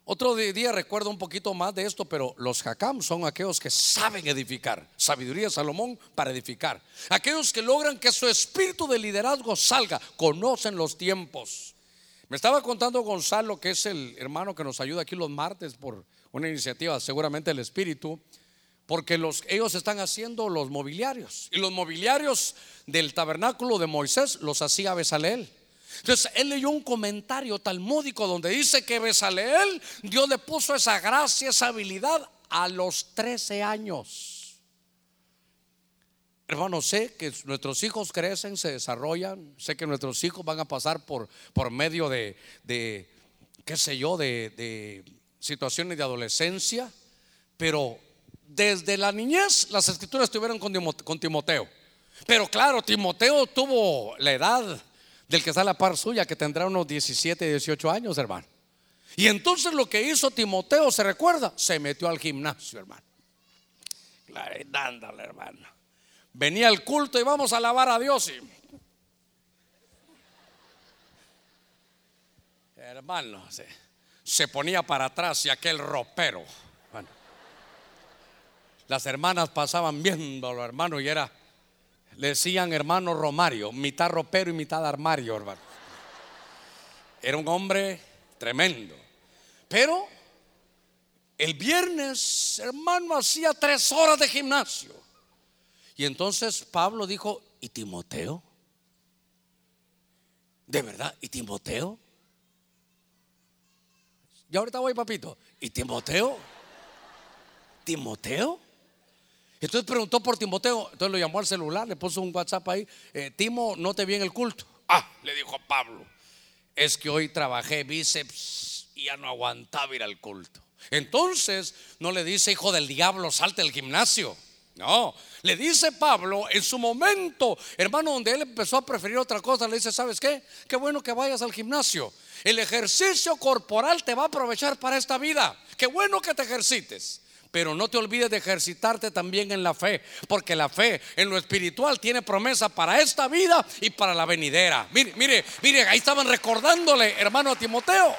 Otro día recuerdo un poquito más de esto, pero los jacam son aquellos que saben edificar. Sabiduría de Salomón para edificar. Aquellos que logran que su espíritu de liderazgo salga, conocen los tiempos. Me estaba contando Gonzalo, que es el hermano que nos ayuda aquí los martes por una iniciativa, seguramente el Espíritu, porque los, ellos están haciendo los mobiliarios. Y los mobiliarios del tabernáculo de Moisés los hacía Besaleel. Entonces él leyó un comentario talmúdico donde dice que Besaleel, Dios le puso esa gracia, esa habilidad a los 13 años. Hermano, sé que nuestros hijos crecen, se desarrollan, sé que nuestros hijos van a pasar por, por medio de, de, qué sé yo, de, de situaciones de adolescencia, pero desde la niñez las escrituras estuvieron con, Timoteo. Pero claro, Timoteo tuvo la edad del que está a la par suya, que tendrá unos 17, 18 años, hermano. Y entonces lo que hizo Timoteo, ¿se recuerda? Se metió al gimnasio, hermano. Claro, dándole, hermano venía el culto y vamos a alabar a Dios. Y, hermano, se, ponía para atrás y aquel ropero. las hermanas pasaban viéndolo, hermano, y era, le decían hermano Romario, mitad ropero y mitad armario, hermano. Era un hombre tremendo. Pero el viernes, hermano, hacía tres horas de gimnasio. Y entonces Pablo dijo, ¿y Timoteo? ¿De verdad? ¿Y Timoteo? Y ahorita voy, papito. ¿Y Timoteo? ¿Timoteo? Entonces preguntó por Timoteo. Entonces lo llamó al celular, le puso un WhatsApp ahí. Eh, Timo, no te vi en el culto. Ah, le dijo Pablo. Es que hoy trabajé bíceps y ya no aguantaba ir al culto. Entonces no le dice, hijo del diablo, salte del gimnasio. No, le dice Pablo en su momento, hermano, donde él empezó a preferir otra cosa, le dice, ¿sabes qué? Qué bueno que vayas al gimnasio. El ejercicio corporal te va a aprovechar para esta vida. Qué bueno que te ejercites. Pero no te olvides de ejercitarte también en la fe, porque la fe en lo espiritual tiene promesa para esta vida y para la venidera. Mire, mire, mire, ahí estaban recordándole, hermano, a Timoteo.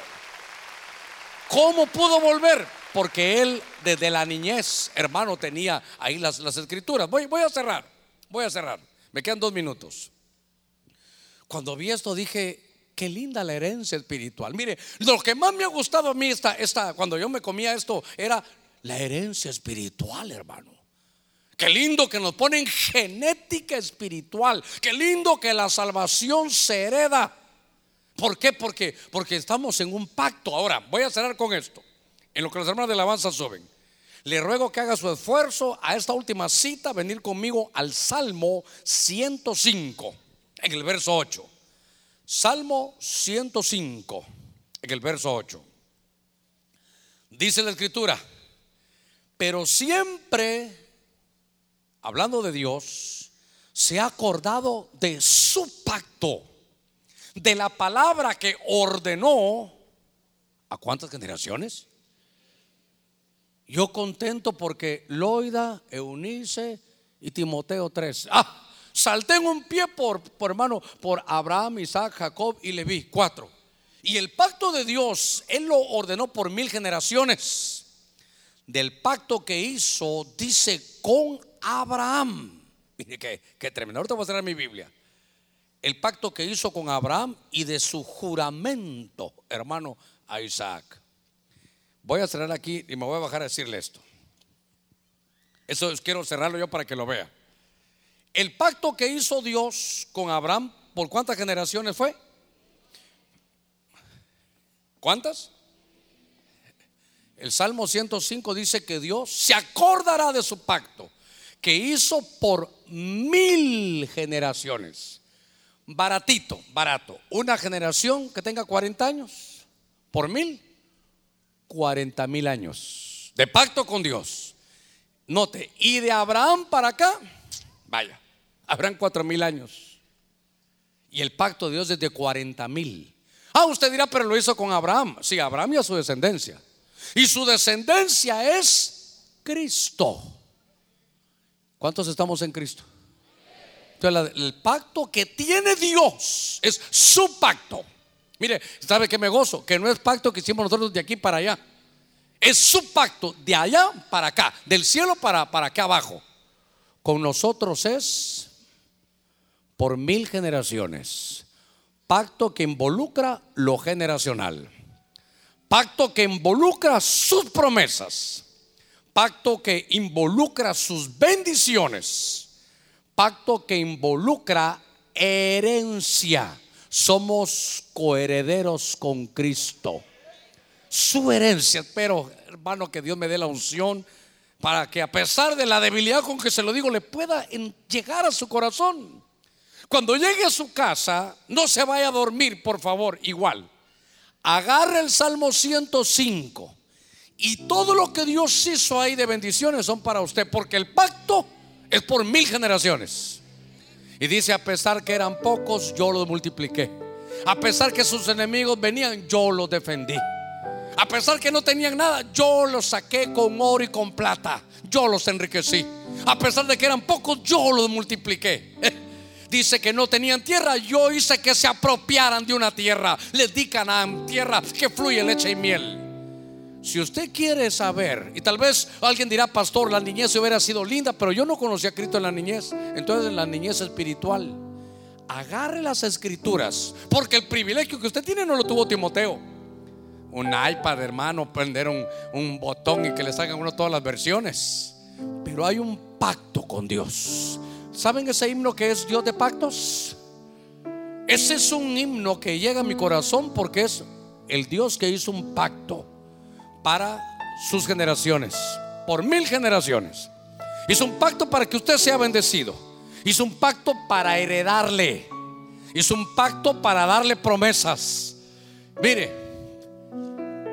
¿Cómo pudo volver? Porque él desde la niñez, hermano, tenía ahí las, escrituras. Voy, voy a cerrar, voy a cerrar. Me quedan dos minutos. Cuando vi esto dije, qué linda la herencia espiritual. Mire, lo que más me ha gustado a mí esta, esta, cuando yo me comía esto era la herencia espiritual, hermano. Qué lindo que nos ponen genética espiritual. Qué lindo que la salvación se hereda. ¿Por qué? Porque, porque estamos en un pacto. Ahora, voy a cerrar con esto en lo que los hermanos de la alabanza suben. Le ruego que haga su esfuerzo a esta última cita, venir conmigo al Salmo 105, en el verso 8. Salmo 105, en el verso 8. Dice la escritura, pero siempre, hablando de Dios, se ha acordado de su pacto, de la palabra que ordenó a cuántas generaciones? Yo contento porque Loida, Eunice y Timoteo 3. Ah, salté en un pie por, por hermano, por Abraham, Isaac, Jacob y Leví, cuatro. Y el pacto de Dios, Él lo ordenó por mil generaciones. Del pacto que hizo, dice, con Abraham. Mire que, que tremendo. Ahorita voy a cerrar mi Biblia. El pacto que hizo con Abraham y de su juramento, hermano, a Isaac. Voy a cerrar aquí y me voy a bajar a decirle esto. Eso quiero cerrarlo yo para que lo vea. El pacto que hizo Dios con Abraham, ¿por cuántas generaciones fue? ¿Cuántas? El Salmo 105 dice que Dios se acordará de su pacto que hizo por mil generaciones. Baratito, barato. Una generación que tenga 40 años, por mil, 40 mil años de pacto con Dios. Note, y de Abraham para acá, vaya, habrán cuatro mil años. Y el pacto de Dios es de 40 mil. Ah, usted dirá, pero lo hizo con Abraham. Sí, Abraham y a su descendencia. Y su descendencia es Cristo. ¿Cuántos estamos en Cristo? Entonces, el pacto que tiene Dios es su pacto. Mire, ¿sabe que me gozo? Que no es pacto que hicimos nosotros de aquí para allá. Es su pacto de allá para acá, del cielo para, para acá abajo. Con nosotros es por mil generaciones. Pacto que involucra lo generacional. Pacto que involucra sus promesas. Pacto que involucra sus bendiciones. Pacto que involucra herencia. Somos coherederos con Cristo. Su herencia. Pero, hermano, que Dios me dé la unción para que a pesar de la debilidad con que se lo digo, le pueda llegar a su corazón. Cuando llegue a su casa, no se vaya a dormir, por favor, igual agarre el Salmo 105 y todo lo que Dios hizo ahí de bendiciones son para usted, porque el pacto es por mil generaciones. Y dice, a pesar que eran pocos, yo los multipliqué. A pesar que sus enemigos venían, yo los defendí. A pesar que no tenían nada, yo los saqué con oro y con plata. Yo los enriquecí. A pesar de que eran pocos, yo los multipliqué. dice que no tenían tierra, yo hice que se apropiaran de una tierra. Les di Canaán, tierra que fluye leche y miel. Si usted quiere saber, y tal vez alguien dirá, pastor, la niñez hubiera sido linda, pero yo no conocía a Cristo en la niñez. Entonces, en la niñez espiritual, agarre las escrituras, porque el privilegio que usted tiene no lo tuvo Timoteo. Un iPad, hermano, prender un, un botón y que le salgan uno todas las versiones. Pero hay un pacto con Dios. ¿Saben ese himno que es Dios de pactos? Ese es un himno que llega a mi corazón porque es el Dios que hizo un pacto para sus generaciones, por mil generaciones. Hizo un pacto para que usted sea bendecido. Hizo un pacto para heredarle. Hizo un pacto para darle promesas. Mire,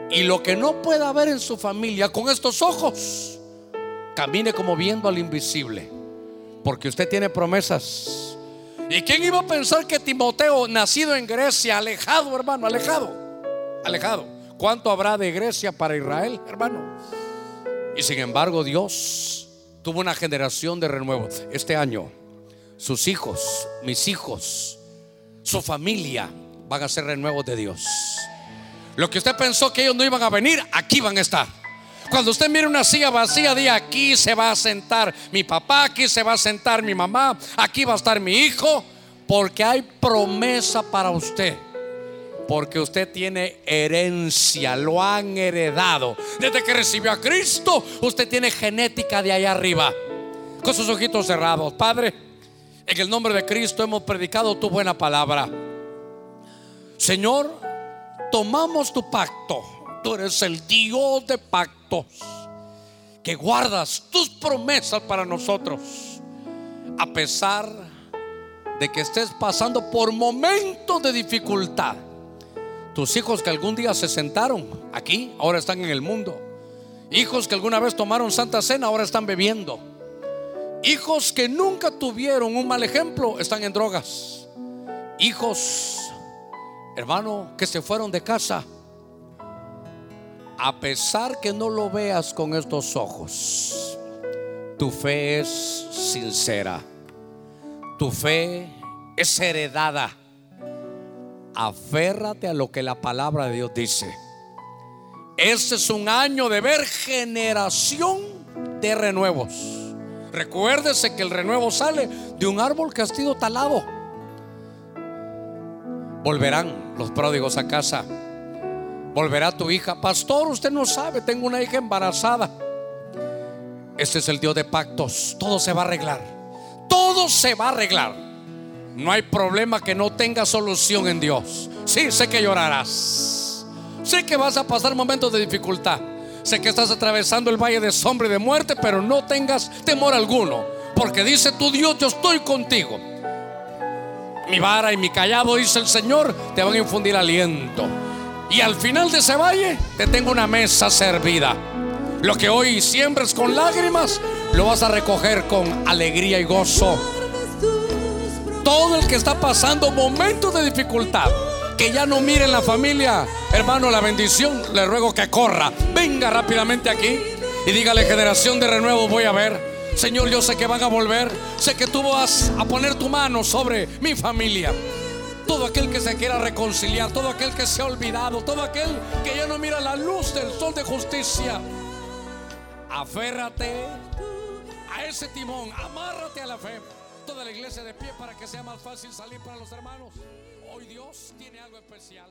y lo que no pueda ver en su familia con estos ojos, camine como viendo al invisible porque usted tiene promesas. ¿Y quién iba a pensar que Timoteo, nacido en Grecia, alejado, hermano, alejado, alejado? ¿Cuánto habrá de Grecia para Israel, hermano? Y sin embargo, Dios tuvo una generación de renuevo. Este año, sus hijos, mis hijos, su familia van a ser renuevos de Dios. Lo que usted pensó que ellos no iban a venir, aquí van a estar. Cuando usted mire una silla vacía, diga aquí se va a sentar mi papá, aquí se va a sentar mi mamá, aquí va a estar mi hijo, porque hay promesa para usted. Porque usted tiene herencia, lo han heredado. Desde que recibió a Cristo, usted tiene genética de allá arriba. Con sus ojitos cerrados. Padre, en el nombre de Cristo hemos predicado tu buena palabra. Señor, tomamos tu pacto tú eres el Dios de pactos, que guardas tus promesas para nosotros, a pesar de que estés pasando por momentos de dificultad. Tus hijos que algún día se sentaron aquí, ahora están en el mundo. Hijos que alguna vez tomaron santa cena, ahora están bebiendo. Hijos que nunca tuvieron un mal ejemplo, están en drogas. Hijos, hermano, que se fueron de casa a pesar que no lo veas con estos ojos, tu fe es sincera, tu fe es heredada. Aférrate a lo que la palabra de Dios dice. Este es un año de ver generación de renuevos. Recuérdese que el renuevo sale de un árbol que ha sido talado. Volverán los pródigos a casa Volverá tu hija. Pastor, usted no sabe, tengo una hija embarazada. Este es el Dios de pactos. Todo se va a arreglar. Todo se va a arreglar. No hay problema que no tenga solución en Dios. Sí, sé que llorarás. Sé que vas a pasar momentos de dificultad. Sé que estás atravesando el valle de sombra y de muerte, pero no tengas temor alguno, porque dice tu Dios, yo estoy contigo. Mi vara y mi callado, dice el Señor, te van a infundir aliento. Y al final de ese valle te tengo una mesa servida. Lo que hoy siembres con lágrimas, lo vas a recoger con alegría y gozo. Todo el que está pasando momentos de dificultad, que ya no mire en la familia, hermano, la bendición, le ruego que corra, venga rápidamente aquí y dígale generación de renuevo, voy a ver. Señor, yo sé que van a volver, sé que tú vas a poner tu mano sobre mi familia. Todo aquel que se quiera reconciliar, todo aquel que se ha olvidado, todo aquel que ya no mira la luz del sol de justicia, aférrate a ese timón, amárrate a la fe. Toda la iglesia de pie para que sea más fácil salir para los hermanos. Hoy Dios tiene algo especial.